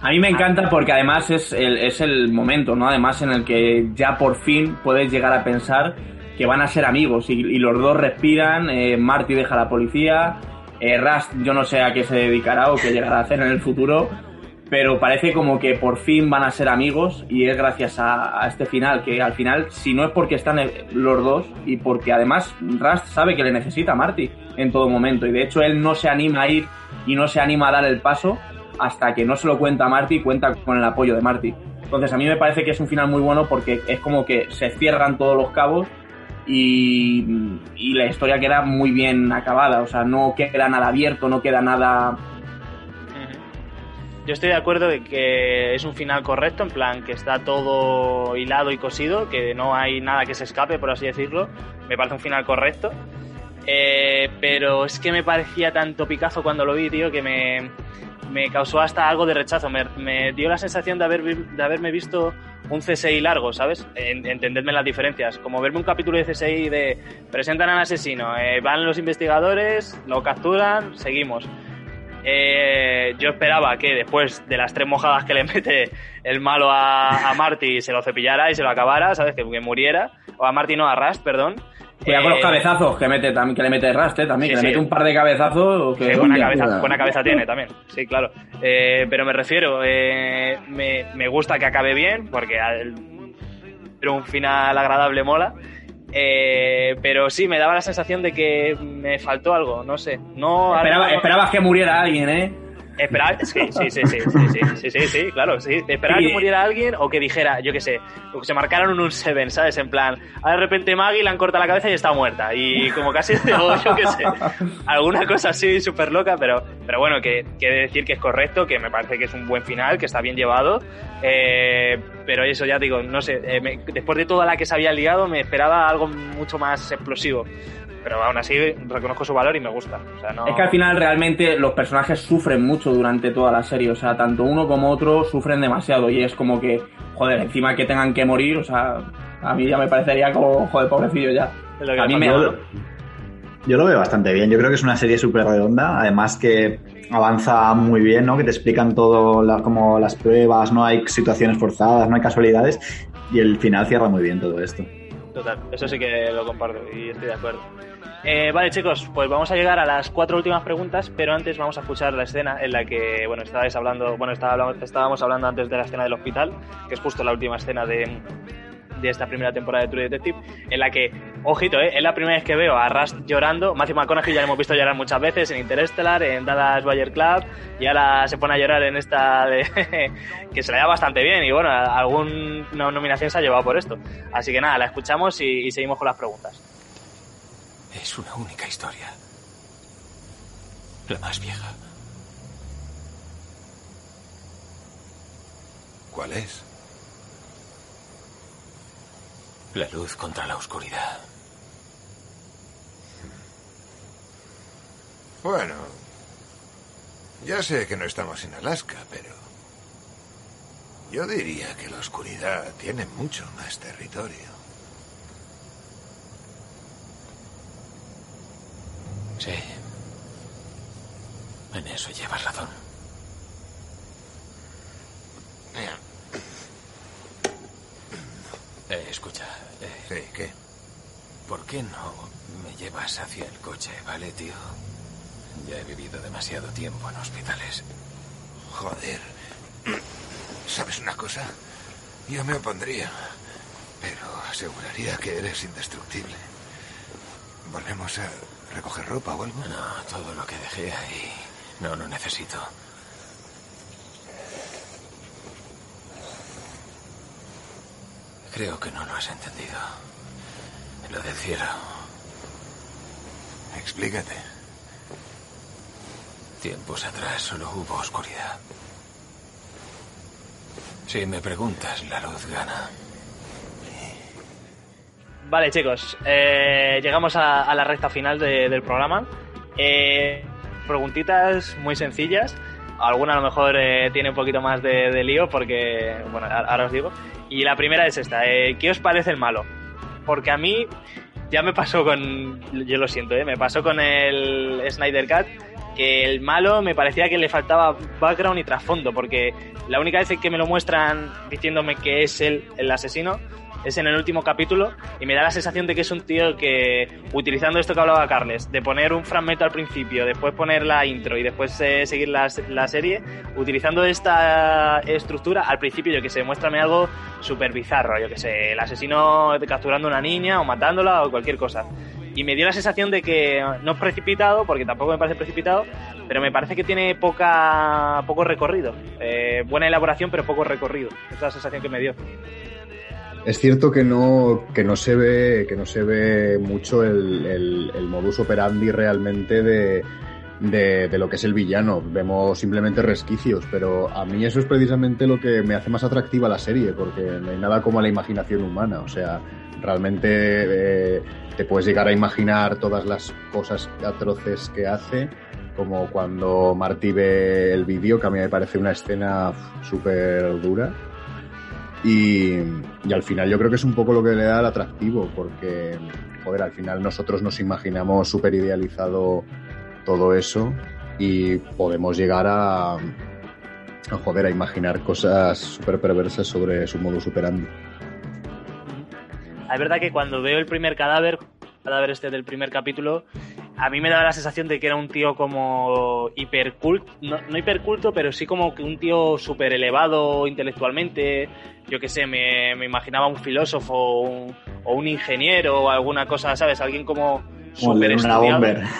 A mí me encanta porque además es el, es el momento, ¿no? Además en el que ya por fin puedes llegar a pensar que van a ser amigos y, y los dos respiran, eh, Marty deja a la policía, eh, Rust yo no sé a qué se dedicará o qué llegará a hacer en el futuro, pero parece como que por fin van a ser amigos y es gracias a, este final, que al final, si no es porque están el- los dos y porque además Rust sabe que le necesita a Marty en todo momento y de hecho él no se anima a ir y no se anima a dar el paso hasta que no se lo cuenta a Marty cuenta con el apoyo de Marty. Entonces a mí me parece que es un final muy bueno porque es como que se cierran todos los cabos y, la historia queda muy bien acabada, o sea, no queda nada abierto, no queda nada... Yo estoy de acuerdo de que es un final correcto, en plan que está todo hilado y cosido, que no hay nada que se escape, por así decirlo. Me parece un final correcto. Eh, pero es que me parecía tanto Picazo cuando lo vi, tío, que me, me causó hasta algo de rechazo. Me, me dio la sensación de, haber, de haberme visto un CSI largo, ¿sabes? En- entendedme las diferencias. Como verme un capítulo de CSI de presentan al asesino, eh, van los investigadores, lo capturan, seguimos. Eh, yo esperaba que después de las tres mojadas que le mete el malo a, a Marty se lo cepillara y se lo acabara, ¿sabes? Que, que muriera. O a Marty no, a Rust, perdón. Cuidado con los Eh, cabezazos que mete también, que le mete Rust, eh, también, Sí, que le mete un par de cabezazos. Que, Sí, buena, cabeza, tío. buena cabeza tiene también, sí, claro. Eh, pero me refiero, eh, me, me gusta que acabe bien, porque al- pero un final agradable mola. Eh, pero sí, me daba la sensación de que me faltó algo, no sé. No, Esperaba- esperabas que muriera alguien, ¿eh? Esperar, <laughs> sí, sí, sí, sí, sí, sí, sí, sí, claro, sí. Esperar Sí. que muriera alguien o que dijera, yo qué sé, o que se marcaran un 7, ¿sabes? En plan, ahora de repente Maggie le han cortado la cabeza y está muerta. Y como casi, <laughs> o yo qué sé, alguna cosa así súper loca, pero, pero bueno, que quiere decir que es correcto, que me parece que es un buen final, que está bien llevado. Eh, pero eso ya digo, no sé, eh, me- después de toda la que se había liado, me esperaba algo mucho más explosivo. Pero aún así reconozco su valor y me gusta. O sea, no... Es que al final realmente los personajes sufren mucho durante toda la serie, o sea, tanto uno como otro sufren demasiado y es como que, joder, encima que tengan que morir, o sea, a mí ya me parecería como, joder, pobrecillo ya. Es lo que A mí me... falta. Yo lo veo bastante bien. Yo creo que es una serie súper redonda. Además que avanza muy bien, ¿no? Que te explican todo, la- como las pruebas, no hay situaciones forzadas, no hay casualidades. Y el final cierra muy bien todo esto. Total, eso sí que lo comparto y estoy de acuerdo. Eh, vale, chicos, pues vamos a llegar a las cuatro últimas preguntas, pero antes vamos a escuchar la escena en la que, bueno, estabais hablando, bueno, estábamos hablando antes de la escena del hospital, que es justo la última escena de, de esta primera temporada de True Detective, en la que, ojito, eh, es la primera vez que veo a Rust llorando. Matthew McConaughey ya lo hemos visto llorar muchas veces en Interstellar, en Dallas Bayer Club, y ahora se pone a llorar en esta de <laughs> que se le da bastante bien, y bueno, alguna nominación se ha llevado por esto. Así que nada, la escuchamos y, y seguimos con las preguntas. Es una única historia. La más vieja. ¿Cuál es? La luz contra la oscuridad. Bueno, ya sé que no estamos en Alaska, pero yo diría que la oscuridad tiene mucho más territorio. Sí. En eso llevas razón. Eh, escucha. Eh, Sí, ¿qué? ¿Por qué no me llevas hacia el coche, vale, tío? Ya he vivido demasiado tiempo en hospitales. Joder. ¿Sabes una cosa? Yo me opondría, pero aseguraría que eres indestructible. ¿Volvemos a recoger ropa o algo? No, todo lo que dejé ahí no lo necesito. Creo que no lo has entendido. Lo del cielo. Explícate. Tiempos atrás solo hubo oscuridad. Si me preguntas, la luz gana. Vale, chicos, eh, llegamos a, a la recta final de- del programa. Eh, preguntitas muy sencillas. Alguna a lo mejor eh, tiene un poquito más de, de lío porque, bueno, ahora os digo. Y la primera es esta. eh, ¿Qué os parece el malo? Porque a mí ya me pasó con... Yo lo siento, ¿eh? Me pasó con el Snyder Cut que el malo me parecía que le faltaba background y trasfondo porque la única vez que me lo muestran diciéndome que es él el asesino es en el último capítulo y me da la sensación de que es un tío que, utilizando esto que hablaba Carles, de poner un fragmento al principio, después poner la intro y después eh, seguir la, la serie, utilizando esta estructura, al principio yo que sé, muéstrame algo súper bizarro, yo que sé, el asesino capturando una niña o matándola o cualquier cosa. Y me dio la sensación de que no es precipitado, porque tampoco me parece precipitado, pero me parece que tiene poca poco recorrido. Eh, buena elaboración, pero poco recorrido. Esa es la sensación que me dio. Es cierto que no, que no se ve, que no se ve mucho el, el- modus operandi realmente de, de, lo que es el villano. Vemos simplemente resquicios, pero a mí eso es precisamente lo que me hace más atractiva la serie, porque no hay nada como la imaginación humana. O sea, realmente eh, te puedes llegar a imaginar todas las cosas atroces que hace, como cuando Marty ve el vídeo, que a mí me parece una escena súper dura. Y, y al final yo creo que es un poco lo que le da el atractivo, porque, joder, al final nosotros nos imaginamos súper idealizado todo eso y podemos llegar a, a, joder, a imaginar cosas súper perversas sobre su modo superandi. Es verdad que cuando veo el primer cadáver, cadáver este del primer capítulo, a mí me daba la sensación de que era un tío como hiperculto, no, no hiperculto, pero sí como que un tío súper elevado intelectualmente. Yo qué sé, me, me imaginaba un filósofo o un, o un ingeniero o alguna cosa, ¿sabes? Alguien como súper bomber. <laughs>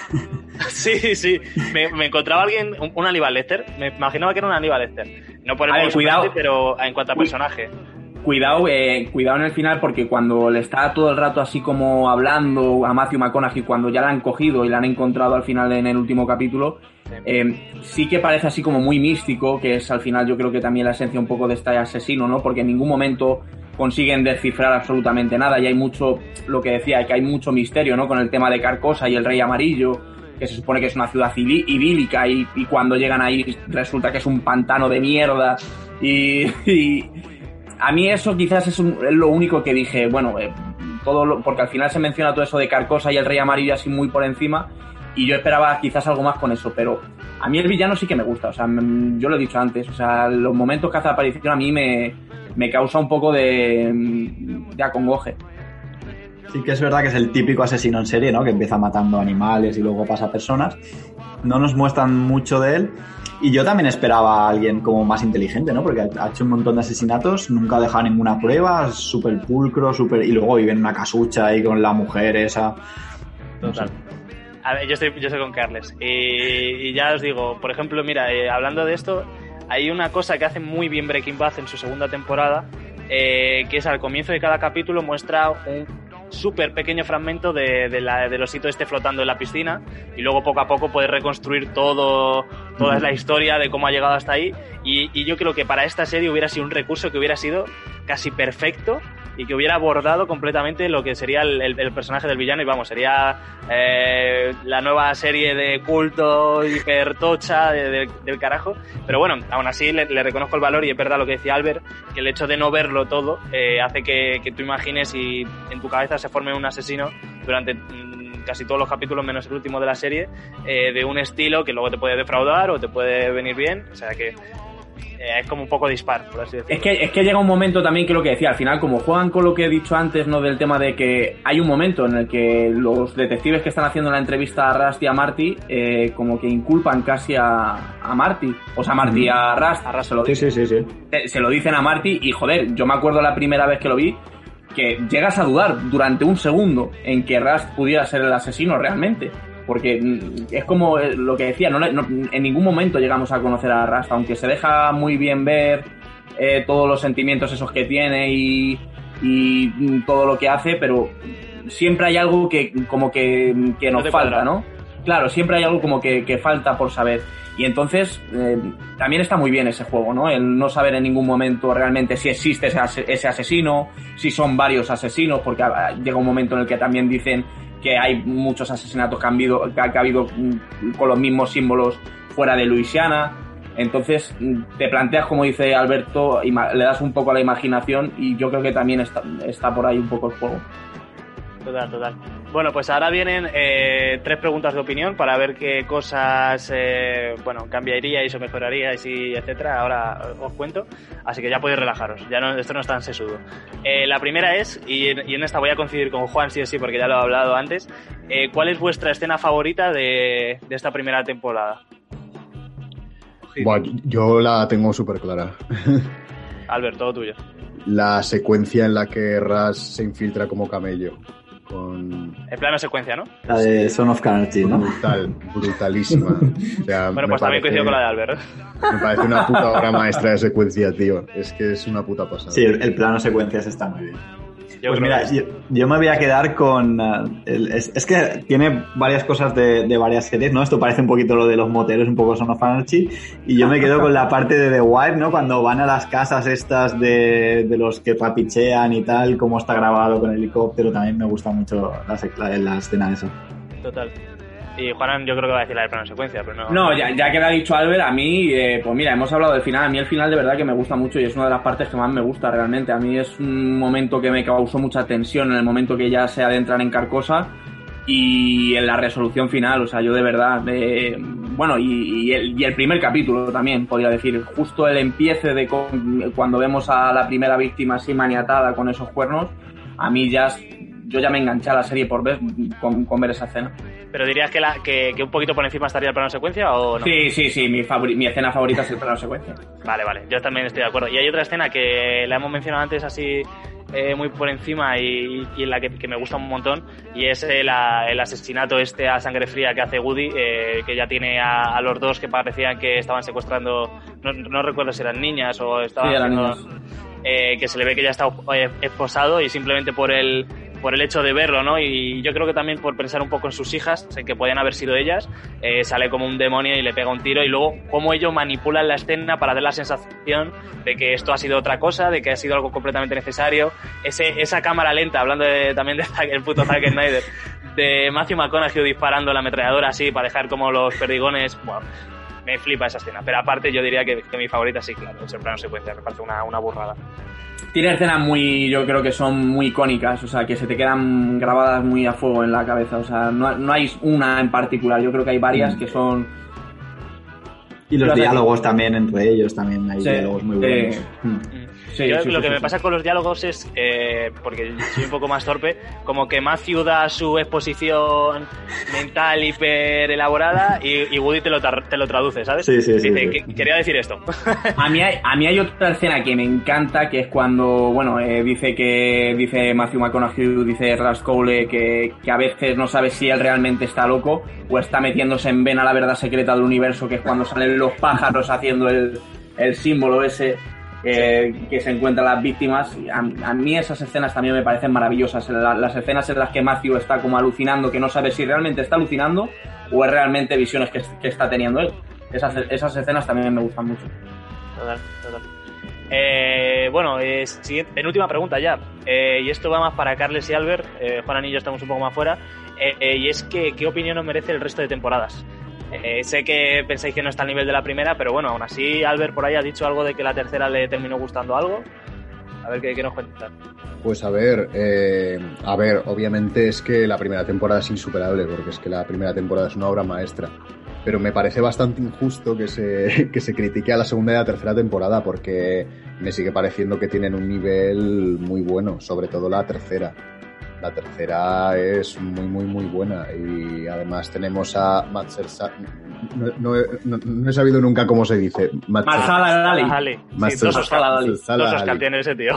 Sí, sí. Me, me encontraba alguien, un, un Aníbal Lecter. Me imaginaba que era un Aníbal Lecter. No por el ver, modo cuidado. pero en cuanto a Uy. Cuidado, eh, cuidado en el final porque cuando le está todo el rato así como hablando a Matthew McConaughey, cuando ya la han cogido y la han encontrado al final en el último capítulo, eh, sí que parece así como muy místico, que es al final yo creo que también la esencia un poco de este asesino, ¿no? Porque en ningún momento consiguen descifrar absolutamente nada y hay mucho, lo que decía, que hay mucho misterio, ¿no? Con el tema de Carcosa y el Rey Amarillo, que se supone que es una ciudad idí- idílica y, y cuando llegan ahí resulta que es un pantano de mierda y- <laughs> y a mí eso quizás es, lo único que dije, bueno, eh, todo lo- porque al final se menciona todo eso de Carcosa y el Rey Amarillo así muy por encima, y yo esperaba quizás algo más con eso, pero a mí el villano sí que me gusta, o sea, mm, yo lo he dicho antes, o sea, los momentos que hace aparición a mí me, me causa un poco de, mm, de acongoje. Sí que es verdad que es el típico asesino en serie, ¿no? Que empieza matando animales y luego pasa a personas. No nos muestran mucho de él. Y yo también esperaba a alguien como más inteligente, ¿no? Porque ha hecho un montón de asesinatos, nunca ha dejado ninguna prueba, súper pulcro, súper... Y luego vive en una casucha ahí con la mujer esa. Total. A ver, yo estoy, yo estoy con Carles. Y, y ya os digo, por ejemplo, mira, eh, hablando de esto, hay una cosa que hace muy bien Breaking Bad en su segunda temporada, eh, que es al comienzo de cada capítulo muestra un súper pequeño fragmento de, de la, del osito este flotando en la piscina y luego poco a poco puedes reconstruir todo, toda la historia de cómo ha llegado hasta ahí. Y, y yo creo que para esta serie hubiera sido un recurso que hubiera sido casi perfecto y que hubiera abordado completamente lo que sería el, el- el personaje del villano. Y vamos, sería eh, la nueva serie de culto hipertocha de- de- del carajo. Pero bueno, aún así le, le reconozco el valor y es verdad lo que decía Albert, que el hecho de no verlo todo eh, hace que, que tú imagines y en tu cabeza se forme un asesino durante casi todos los capítulos, menos el último de la serie, eh, de un estilo que luego te puede defraudar o te puede venir bien. O sea que eh, es como un poco dispar, por así decirlo. Es que, es que llega un momento también que lo que decía, al final, como juegan con lo que he dicho antes, ¿no? Del tema de que hay un momento en el que los detectives que están haciendo la entrevista a Rust y a Marty, eh, como que inculpan casi a, a Marty. O sea, a Marty, a Rust. A Rust se lo Sí, sí, sí, sí. se se lo dicen a Marty y joder, yo me acuerdo la primera vez que lo vi que llegas a dudar durante un segundo en que Rust pudiera ser el asesino realmente. Porque mm, es como eh, lo que decía, no, no- en ningún momento llegamos a conocer a Rust, aunque se deja muy bien ver eh, todos los sentimientos esos que tiene y, y, mm, todo lo que hace, pero siempre hay algo que como que, que No nos te falta, cuadra. ¿no? Claro, siempre hay algo como que, falta por saber. Y entonces eh, también está muy bien ese juego, ¿no? El no saber en ningún momento realmente si existe ese, ase- ese asesino, si son varios asesinos, porque ah, llega un momento en el que también dicen que hay muchos asesinatos que han habido, que ha- habido mm, con los mismos símbolos fuera de Luisiana. Entonces mm, te planteas, como dice Alberto, le das un poco a la imaginación y yo creo que también está, está por ahí un poco el juego. Total, total. Bueno, pues ahora vienen eh, tres preguntas de opinión para ver qué cosas, eh, bueno, cambiaríais o mejoraríais y etcétera. Ahora os cuento, así que ya podéis relajaros. Ya no, esto no es tan sesudo. Eh, la primera es, y en, y en esta voy a coincidir con Juan sí o sí porque ya lo he hablado antes. eh, ¿Cuál es vuestra escena favorita de, de esta primera temporada? Buah, yo la tengo súper clara. Albert, todo tuyo. La secuencia en la que Ras se infiltra como camello. Con... En plano secuencia, ¿no? La de Son of Carnage, ¿no? Brutal, brutalísima. O sea, Bueno, pues también coincido con la de Albert. Me parece una puta obra maestra de secuencia, tío. Es que es una puta pasada. Sí, el, el plano secuencias está muy bien. Yo pues mira, yo, yo me voy a quedar con... ah, el- es, es que tiene varias cosas de, de varias series, ¿no? Esto parece un poquito lo de los moteros, un poco Son of Anarchy. Y yo me quedo con la parte de The Wife, ¿no? Cuando van a las casas estas de, de los que papichean y tal, cómo está grabado con el helicóptero, también me gusta mucho la, la, la escena esa. Total. Y Juanan yo creo que va a decir la de plano secuencia, pero no. No, ya, ya que lo ha dicho Albert, a mí, eh, pues mira, hemos hablado del final. A mí el final de verdad que me gusta mucho y es una de las partes que más me gusta realmente. A mí es un momento que me causó mucha tensión en el momento que ya se adentran en Carcosa y en la resolución final. O sea, yo de verdad, eh, bueno, y, el, y el primer capítulo también, podría decir, justo el empiece de con- cuando vemos a la primera víctima así maniatada con esos cuernos, a mí ya, yo ya me enganché a la serie por ver, con ver esa escena. Pero dirías que, la, que, que un poquito por encima estaría el plano secuencia o no? Sí, sí, sí, mi, favori- mi escena favorita es el plano secuencia. Vale, vale, yo también estoy de acuerdo. Y hay otra escena que la hemos mencionado antes así eh, muy por encima y, y en la que, que me gusta un montón y es el, a- el asesinato este a sangre fría que hace Woody, eh, que ya tiene a, a los dos que parecían que estaban secuestrando, no, no recuerdo si eran niñas o estaban Sí, eran haciendo- eh, que se le ve que ya está eh, esposado y simplemente por el por el hecho de verlo, ¿no? Y yo creo que también por pensar un poco en sus hijas, en que podían haber sido ellas, eh, sale como un demonio y le pega un tiro y luego cómo ellos manipulan la escena para dar la sensación de que esto ha sido otra cosa, de que ha sido algo completamente necesario. Ese, esa cámara lenta, hablando de- también de Zack- el puto Zack Snyder, de Matthew McConaughey disparando la ametralladora así para dejar como los perdigones, bueno, me flipa esa escena. Pero aparte yo diría que, que mi favorita sí, claro, es el plano secuencia, me parece una, una burrada. Tiene escenas muy, yo creo que son muy icónicas, o sea, que se te quedan grabadas muy a fuego en la cabeza, o sea, no, no hay una en particular, yo creo que hay varias Mm. que son... Y los diálogos también entre ellos, también hay Sí, diálogos muy sí. buenos. Mm. Sí, Yo sí, lo sí, que sí, me sí. pasa con los diálogos es, eh, porque soy un poco más torpe, como que Matthew da su exposición mental hiper elaborada y, y Woody te lo, tra- te lo traduce, ¿sabes? Sí, sí, sí, Dice, sí. "Que- quería decir esto. A mí, hay, a mí hay otra escena que me encanta, que es cuando, bueno, eh, dice que, dice Matthew McConaughey, dice Ras Cole, que, que a veces no sabe si él realmente está loco o está metiéndose en vena la verdad secreta del universo, que es cuando salen los pájaros haciendo el, el símbolo ese eh, que se encuentran las víctimas. A, mí esas escenas también me parecen maravillosas. La- las escenas en las que Matthew está como alucinando, que no sabe si realmente está alucinando o es realmente visiones que, está teniendo él. Esas, esas escenas también me gustan mucho. Total, total. Eh, bueno, eh, siguiente- penúltima pregunta ya. Eh, y esto va más para Carles y Albert. Juan y yo estamos un poco más fuera. Y es que, ¿qué opinión os merece el resto de temporadas? Eh, sé que pensáis que no está al nivel de la primera, pero bueno, aún así Albert por ahí ha dicho algo de que la tercera le terminó gustando algo. A ver qué, qué nos cuentan. Pues a ver, eh, a ver, obviamente es que la primera temporada es insuperable, porque es que la primera temporada es una obra maestra. Pero me parece bastante injusto que se, <laughs> que se critique a la segunda y la tercera temporada, porque me sigue pareciendo que tienen un nivel muy bueno, sobre todo la tercera. La tercera es muy, muy, muy buena. Y además tenemos a Matser no, no, no- no he sabido nunca cómo se dice. Mahershala Ali. Dos Oscar Ali. tiene ese tío.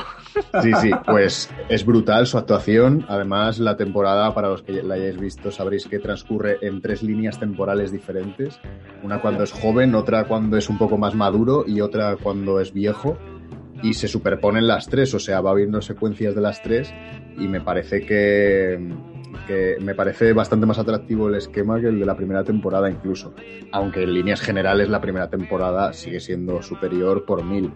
Sí, sí, <laughs> pues es brutal su actuación. Además, la temporada, para los que la hayáis visto, sabréis que transcurre en tres líneas temporales diferentes. Una cuando es joven, otra cuando es un poco más maduro y otra cuando es viejo. Y se superponen las tres, o sea, va viendo secuencias de las tres y me parece que, que me parece bastante más atractivo el esquema que el de la primera temporada incluso. Aunque en líneas generales la primera temporada sigue siendo superior por mil.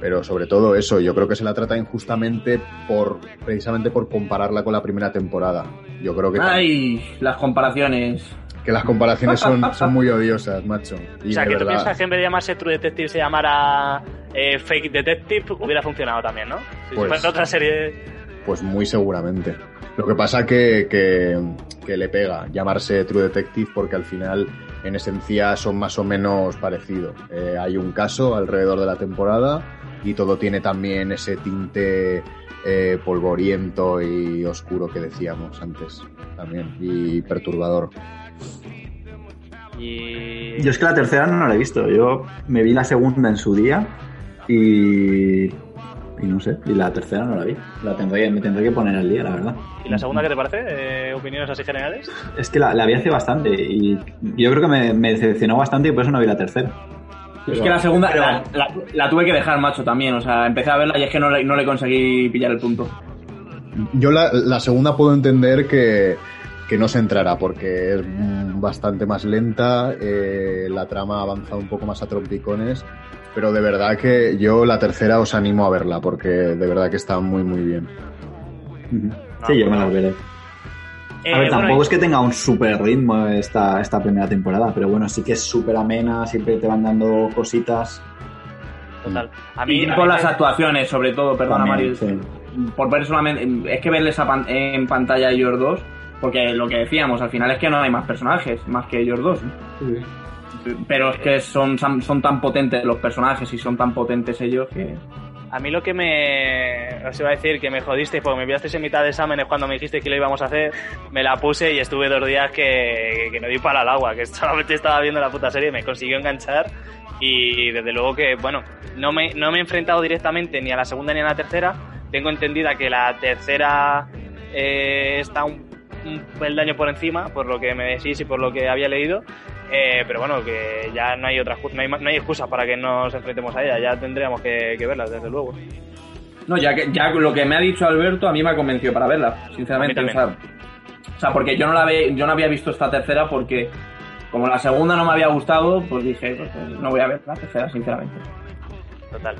Pero sobre todo eso, yo creo que se la trata injustamente por precisamente por compararla con la primera temporada. Yo creo que, Ay, las comparaciones. que las comparaciones son, son muy odiosas, macho. Y o sea, que tú verdad, piensas que en vez de llamarse True Detective se llamara eh, Fake Detective, hubiera funcionado también, ¿no? Si Pues- fuera otra serie. Pues muy seguramente. Lo que pasa que, que, le pega llamarse True Detective porque al final, en esencia, son más o menos parecidos. Eh, hay un caso alrededor de la temporada y todo tiene también ese tinte eh, polvoriento y oscuro que decíamos antes también y perturbador. Yo es que la tercera no la he visto. Yo me vi la segunda en su día y. Y no sé, y la tercera no la vi. La tendré, me tendré que poner al día, la verdad. ¿Y la segunda qué te parece? Eh, ¿Opiniones así generales? Es que la, la vi hace bastante y yo creo que me, me decepcionó bastante y por eso no vi la tercera. Es que la segunda la, la- la tuve que dejar, macho, también. O sea, empecé a verla y es que no le, no le conseguí pillar el punto. Yo la, la segunda puedo entender que, que no se entrará porque es bastante más lenta, eh, la trama ha avanzado un poco más a trompicones, pero de verdad que yo la tercera os animo a verla porque de verdad que está muy muy bien. Sí, yo me las veré. Eh, A ver, bueno, tampoco es que tenga un super ritmo esta, esta primera temporada, pero bueno, sí que es súper amena, siempre te van dando cositas. Total. A mí, Y mí las actuaciones, sobre todo, perdona, También, Mario. sí. Por ver solamente. Es que verles a pan- en pantalla a ellos dos. Porque lo que decíamos, al final es que no hay más personajes, más que ellos dos. ¿no? Pero es que son, son tan potentes los personajes y son tan potentes ellos que. A mí lo que me... Os iba a decir que me jodisteis porque me enviasteis en mitad de exámenes cuando me dijiste que lo íbamos a hacer. Me la puse y estuve dos días que, que no di para el agua, que <laughs> solamente estaba viendo la puta serie, me consiguió enganchar y desde luego que, bueno, no me, no me he enfrentado directamente ni a la segunda ni a la tercera. Tengo entendida que la tercera eh, está un, un peldaño por encima, por lo que me decís y por lo que había leído. Eh, pero bueno, que ya no hay otra no hay, no hay excusa para que nos enfrentemos a ella, ya tendríamos que, que verla, desde luego. No, ya que ya lo que me ha dicho Alberto a mí me ha convencido para verla, sinceramente. O sea, o sea, porque yo no la ve, yo no había visto esta tercera porque como la segunda no me había gustado, pues dije, pues, eh, no voy a ver la tercera, sinceramente. Total.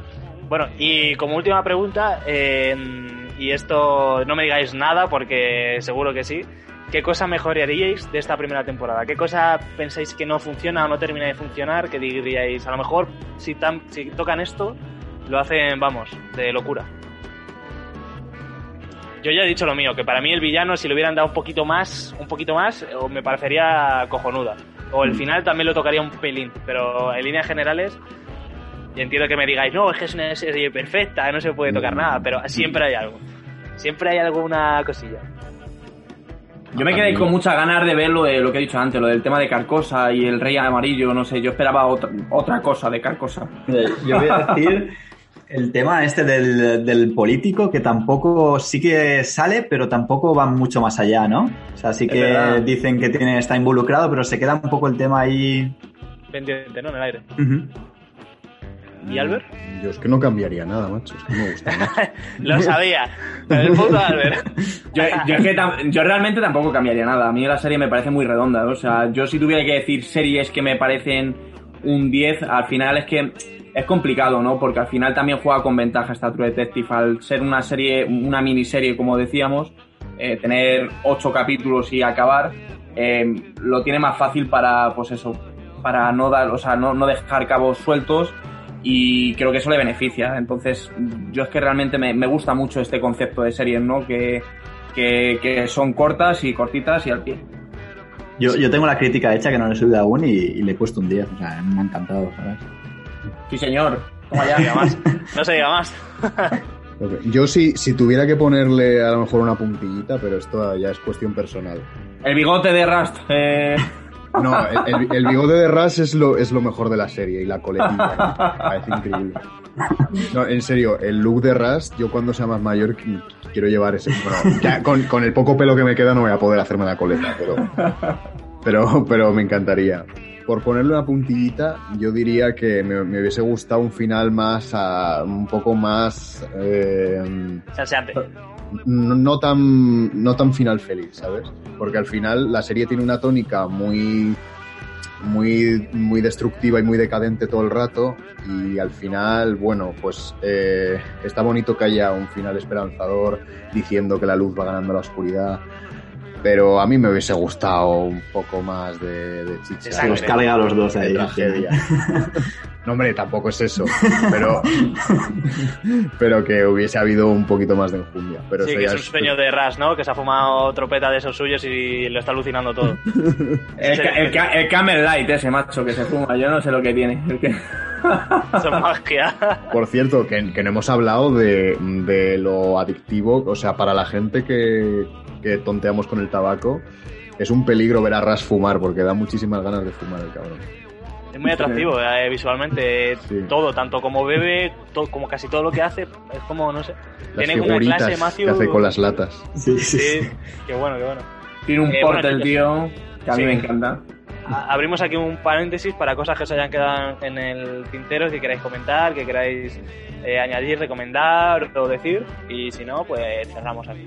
Bueno, y como última pregunta, eh, y esto no me digáis nada porque seguro que sí, ¿qué cosa mejoraríais de esta primera temporada? ¿Qué cosa pensáis que no funciona o no termina de funcionar? Que diríais, a lo mejor si, tan, si tocan esto, lo hacen, vamos, de locura. Yo ya he dicho lo mío, que para mí el villano, si le hubieran dado un poquito más, un poquito más, o me parecería cojonuda. O el final también lo tocaría un pelín, pero en líneas generales, y entiendo que me digáis, no, es que es una serie perfecta, no se puede tocar nada, pero siempre hay algo. Siempre hay alguna cosilla. Yo me quedé con muchas ganas de ver lo de lo que he dicho antes, lo del tema de Carcosa y el Rey Amarillo, no sé, yo esperaba otra, otra cosa de Carcosa. Yo voy a decir el tema este del, del político, que tampoco sí que sale, pero tampoco va mucho más allá, ¿no? O sea, sí que dicen que tiene, está involucrado, pero se queda un poco el tema ahí. Pendiente, ¿no? En el aire. Ujú. ¿Y Albert? Yo es que no cambiaría nada, macho, es que me gusta mucho. <laughs> Lo sabía. El puto Albert. <laughs> Yo, yo es que tam- yo realmente tampoco cambiaría nada. A mí la serie me parece muy redonda. O sea, yo si tuviera que decir series que me parecen un 10, al final es que es complicado, ¿no? Porque al final también juega con ventaja esta True Detective. Al ser una serie, una miniserie, como decíamos, eh, tener ocho capítulos y acabar, eh, lo tiene más fácil para, pues eso, para no dar, o sea, no, no dejar cabos sueltos y creo que eso le beneficia. Entonces, yo es que realmente me, me gusta mucho este concepto de series, ¿no? Que, que, que son cortas y cortitas y al pie. Yo, yo tengo la crítica hecha que no le he subido aún y, y le he puesto un 10. O sea, me ha encantado, ¿sabes? Sí, señor. Toma ya. diga más. <laughs> No se diga más. <laughs> Yo si, si tuviera que ponerle a lo mejor una puntillita, pero esto ya es cuestión personal. El bigote de Rust. eh, <laughs> No, el, bigote de Ras es lo, es lo mejor de la serie y la coletilla. Me parece increíble. No, en serio, el look de Ras, yo cuando sea más mayor qu- quiero llevar ese. Bueno, con, con el poco pelo que me queda no voy a poder hacerme la coleta, pero, pero, <laughs> pero me encantaría. Por ponerle una puntillita, yo diría que me, me hubiese gustado un final más, a- un poco más. eh, Salseante. no, no tan no tan final feliz, ¿sabes? Porque al final la serie tiene una tónica muy muy muy destructiva y muy decadente todo el rato y al final, bueno, pues eh, está bonito que haya un final esperanzador diciendo que la luz va ganando la oscuridad. Pero a mí me hubiese gustado un poco más de, de chicha. Se los carga a los dos ahí. Tragedia. No, hombre, tampoco es eso, pero, <laughs> pero que hubiese habido un poquito más de enjundia. Pero sí, que es un sueño de Ras, ¿no? Que se ha fumado tropeta de esos suyos y lo está alucinando todo. <laughs> El, el, ca- el Camel Light ese macho que se fuma, yo no sé lo que tiene. El que- Eso es magia. Por cierto, que, que no hemos hablado de, de lo adictivo, o sea, para la gente que, que tonteamos con el tabaco, es un peligro ver a Ras fumar, porque da muchísimas ganas de fumar el cabrón. Es muy atractivo eh, visualmente. Todo, tanto como bebe, como casi todo lo que hace, es como, no sé. Las Tiene una clase, Matthew. que hace con las latas. Sí, Sí, qué bueno, qué bueno. Tiene un Eh, porte bueno, el tío que a mí Sí. me encanta. Abrimos aquí un paréntesis para cosas que os hayan quedado en el tintero, que queráis comentar, que queráis eh, añadir, recomendar o decir. Y si no, pues cerramos aquí.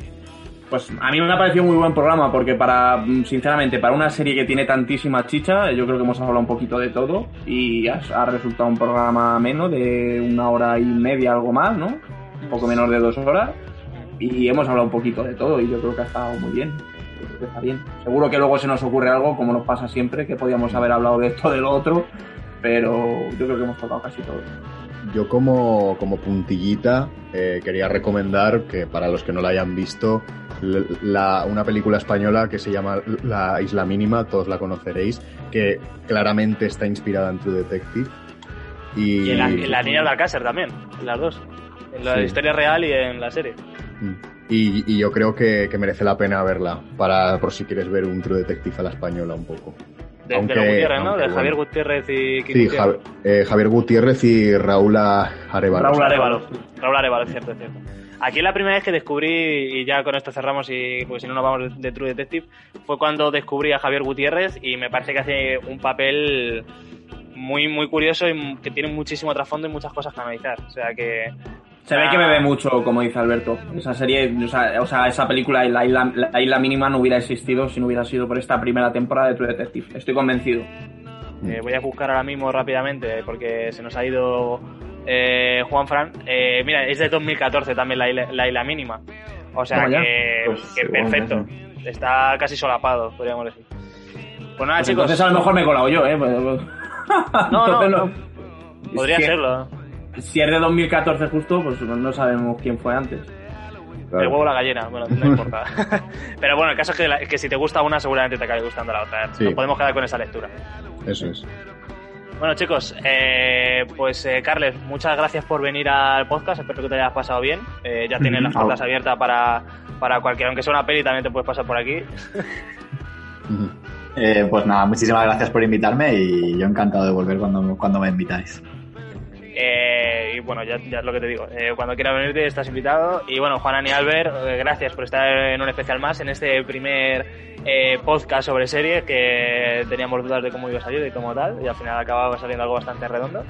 Pues a mí me ha parecido muy buen programa porque para, mm, sinceramente, para una serie que tiene tantísima chicha, yo creo que hemos hablado un poquito de todo y ha, resultado un programa menos de una hora y media, algo más, ¿no? Un poco menos de dos horas y hemos hablado un poquito de todo y yo creo que ha estado muy bien. Que está bien. Seguro que luego se nos ocurre algo, como nos pasa siempre, que podíamos haber hablado de esto, de lo otro, pero yo creo que hemos tocado casi todo. Yo como, como puntillita eh, quería recomendar que para los que no la hayan visto, la- una película española que se llama La Isla Mínima, todos la conoceréis, que claramente está inspirada en True Detective. Y, Y en la, en la niña de Alcácer también, en las dos. En la Sí. historia real y en la serie. y- y yo creo que, que merece la pena verla, para por si quieres ver un True Detective a la española un poco. De, de Aunque- los Gutiérrez, ¿no? aunque De Javier. Gutiérrez y Sí, eh, Javier Gutiérrez y Raúl Arevalo. Raúl Arevalo. Raúl Arevalo, cierto, cierto. Aquí la primera vez que descubrí, y ya con esto cerramos, y porque si no nos vamos de, de True Detective, fue cuando descubrí a Javier Gutiérrez y me parece que hace un papel muy muy curioso y que tiene muchísimo trasfondo y muchas cosas que analizar. O sea que... Se ve que bebe mucho, como dice Alberto. Esa serie, o sea, o sea, esa película, la isla, la isla mínima, no hubiera existido si no hubiera sido por esta primera temporada de True Detective. Estoy convencido. Eh, voy a buscar ahora mismo rápidamente porque se nos ha ido eh, Juan Fran. Eh, mira, es de 2014 también la isla, la isla mínima. O sea que, Pues, que perfecto. Está casi solapado, podríamos decir. Pues nada, Pues chicos. entonces a lo mejor me he colado yo, ¿eh? <laughs> No, no, no. Podría que- serlo. Si es de 2014 justo, pues no sabemos quién fue antes. El huevo o la gallina, bueno, no importa. <laughs> <laughs> Pero bueno, el caso es que, la- que si te gusta una, seguramente te acabe gustando la otra. Sí. Nos podemos quedar con esa lectura. Eso es. Bueno, chicos, eh, pues eh, Carles, muchas gracias por venir al podcast. Espero que te hayas pasado bien. Eh, ya tienes las puertas abiertas para, para cualquiera, aunque sea una peli, también te puedes pasar por aquí. Eh, pues nada, muchísimas gracias por invitarme y yo encantado de volver cuando, cuando me invitáis. Eh, y bueno, ya, ya es lo que te digo. Eh, cuando quieras venirte, estás invitado. Y bueno, Juan y Albert, eh, gracias por estar en un especial más en este primer eh, podcast sobre series que teníamos dudas de cómo iba a salir y cómo tal. Y al final acababa saliendo algo bastante redondo.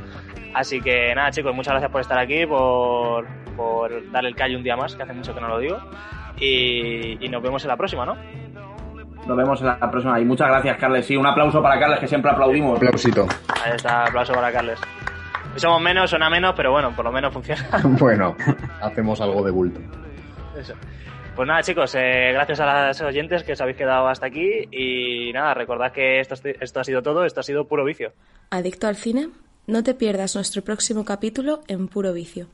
Así que nada, chicos, muchas gracias por estar aquí, por, por darle el callo un día más, que hace mucho que no lo digo. Y, y nos vemos en la próxima, ¿no? Nos vemos en la próxima. Y muchas gracias, Carles. Sí, un aplauso para Carles, que siempre aplaudimos. Aplausito. Ahí está, aplauso para Carles. Somos menos, suena menos, pero bueno, por lo menos funciona. <laughs> <laughs> bueno, hacemos algo de bulto. Eso. Pues nada, chicos, eh, gracias a los oyentes que os habéis quedado hasta aquí. Y nada, recordad que esto, esto ha sido todo, esto ha sido puro vicio. ¿Adicto al cine? No te pierdas nuestro próximo capítulo en Puro Vicio.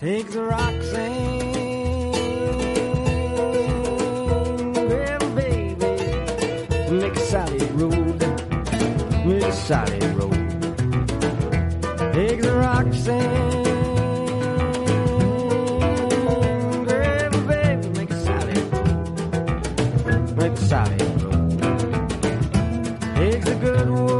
Take the Roxanne, well, baby, make a solid road, make a solid road. Take the Roxanne, well, baby, make a solid road, make a solid road. Take the good woman,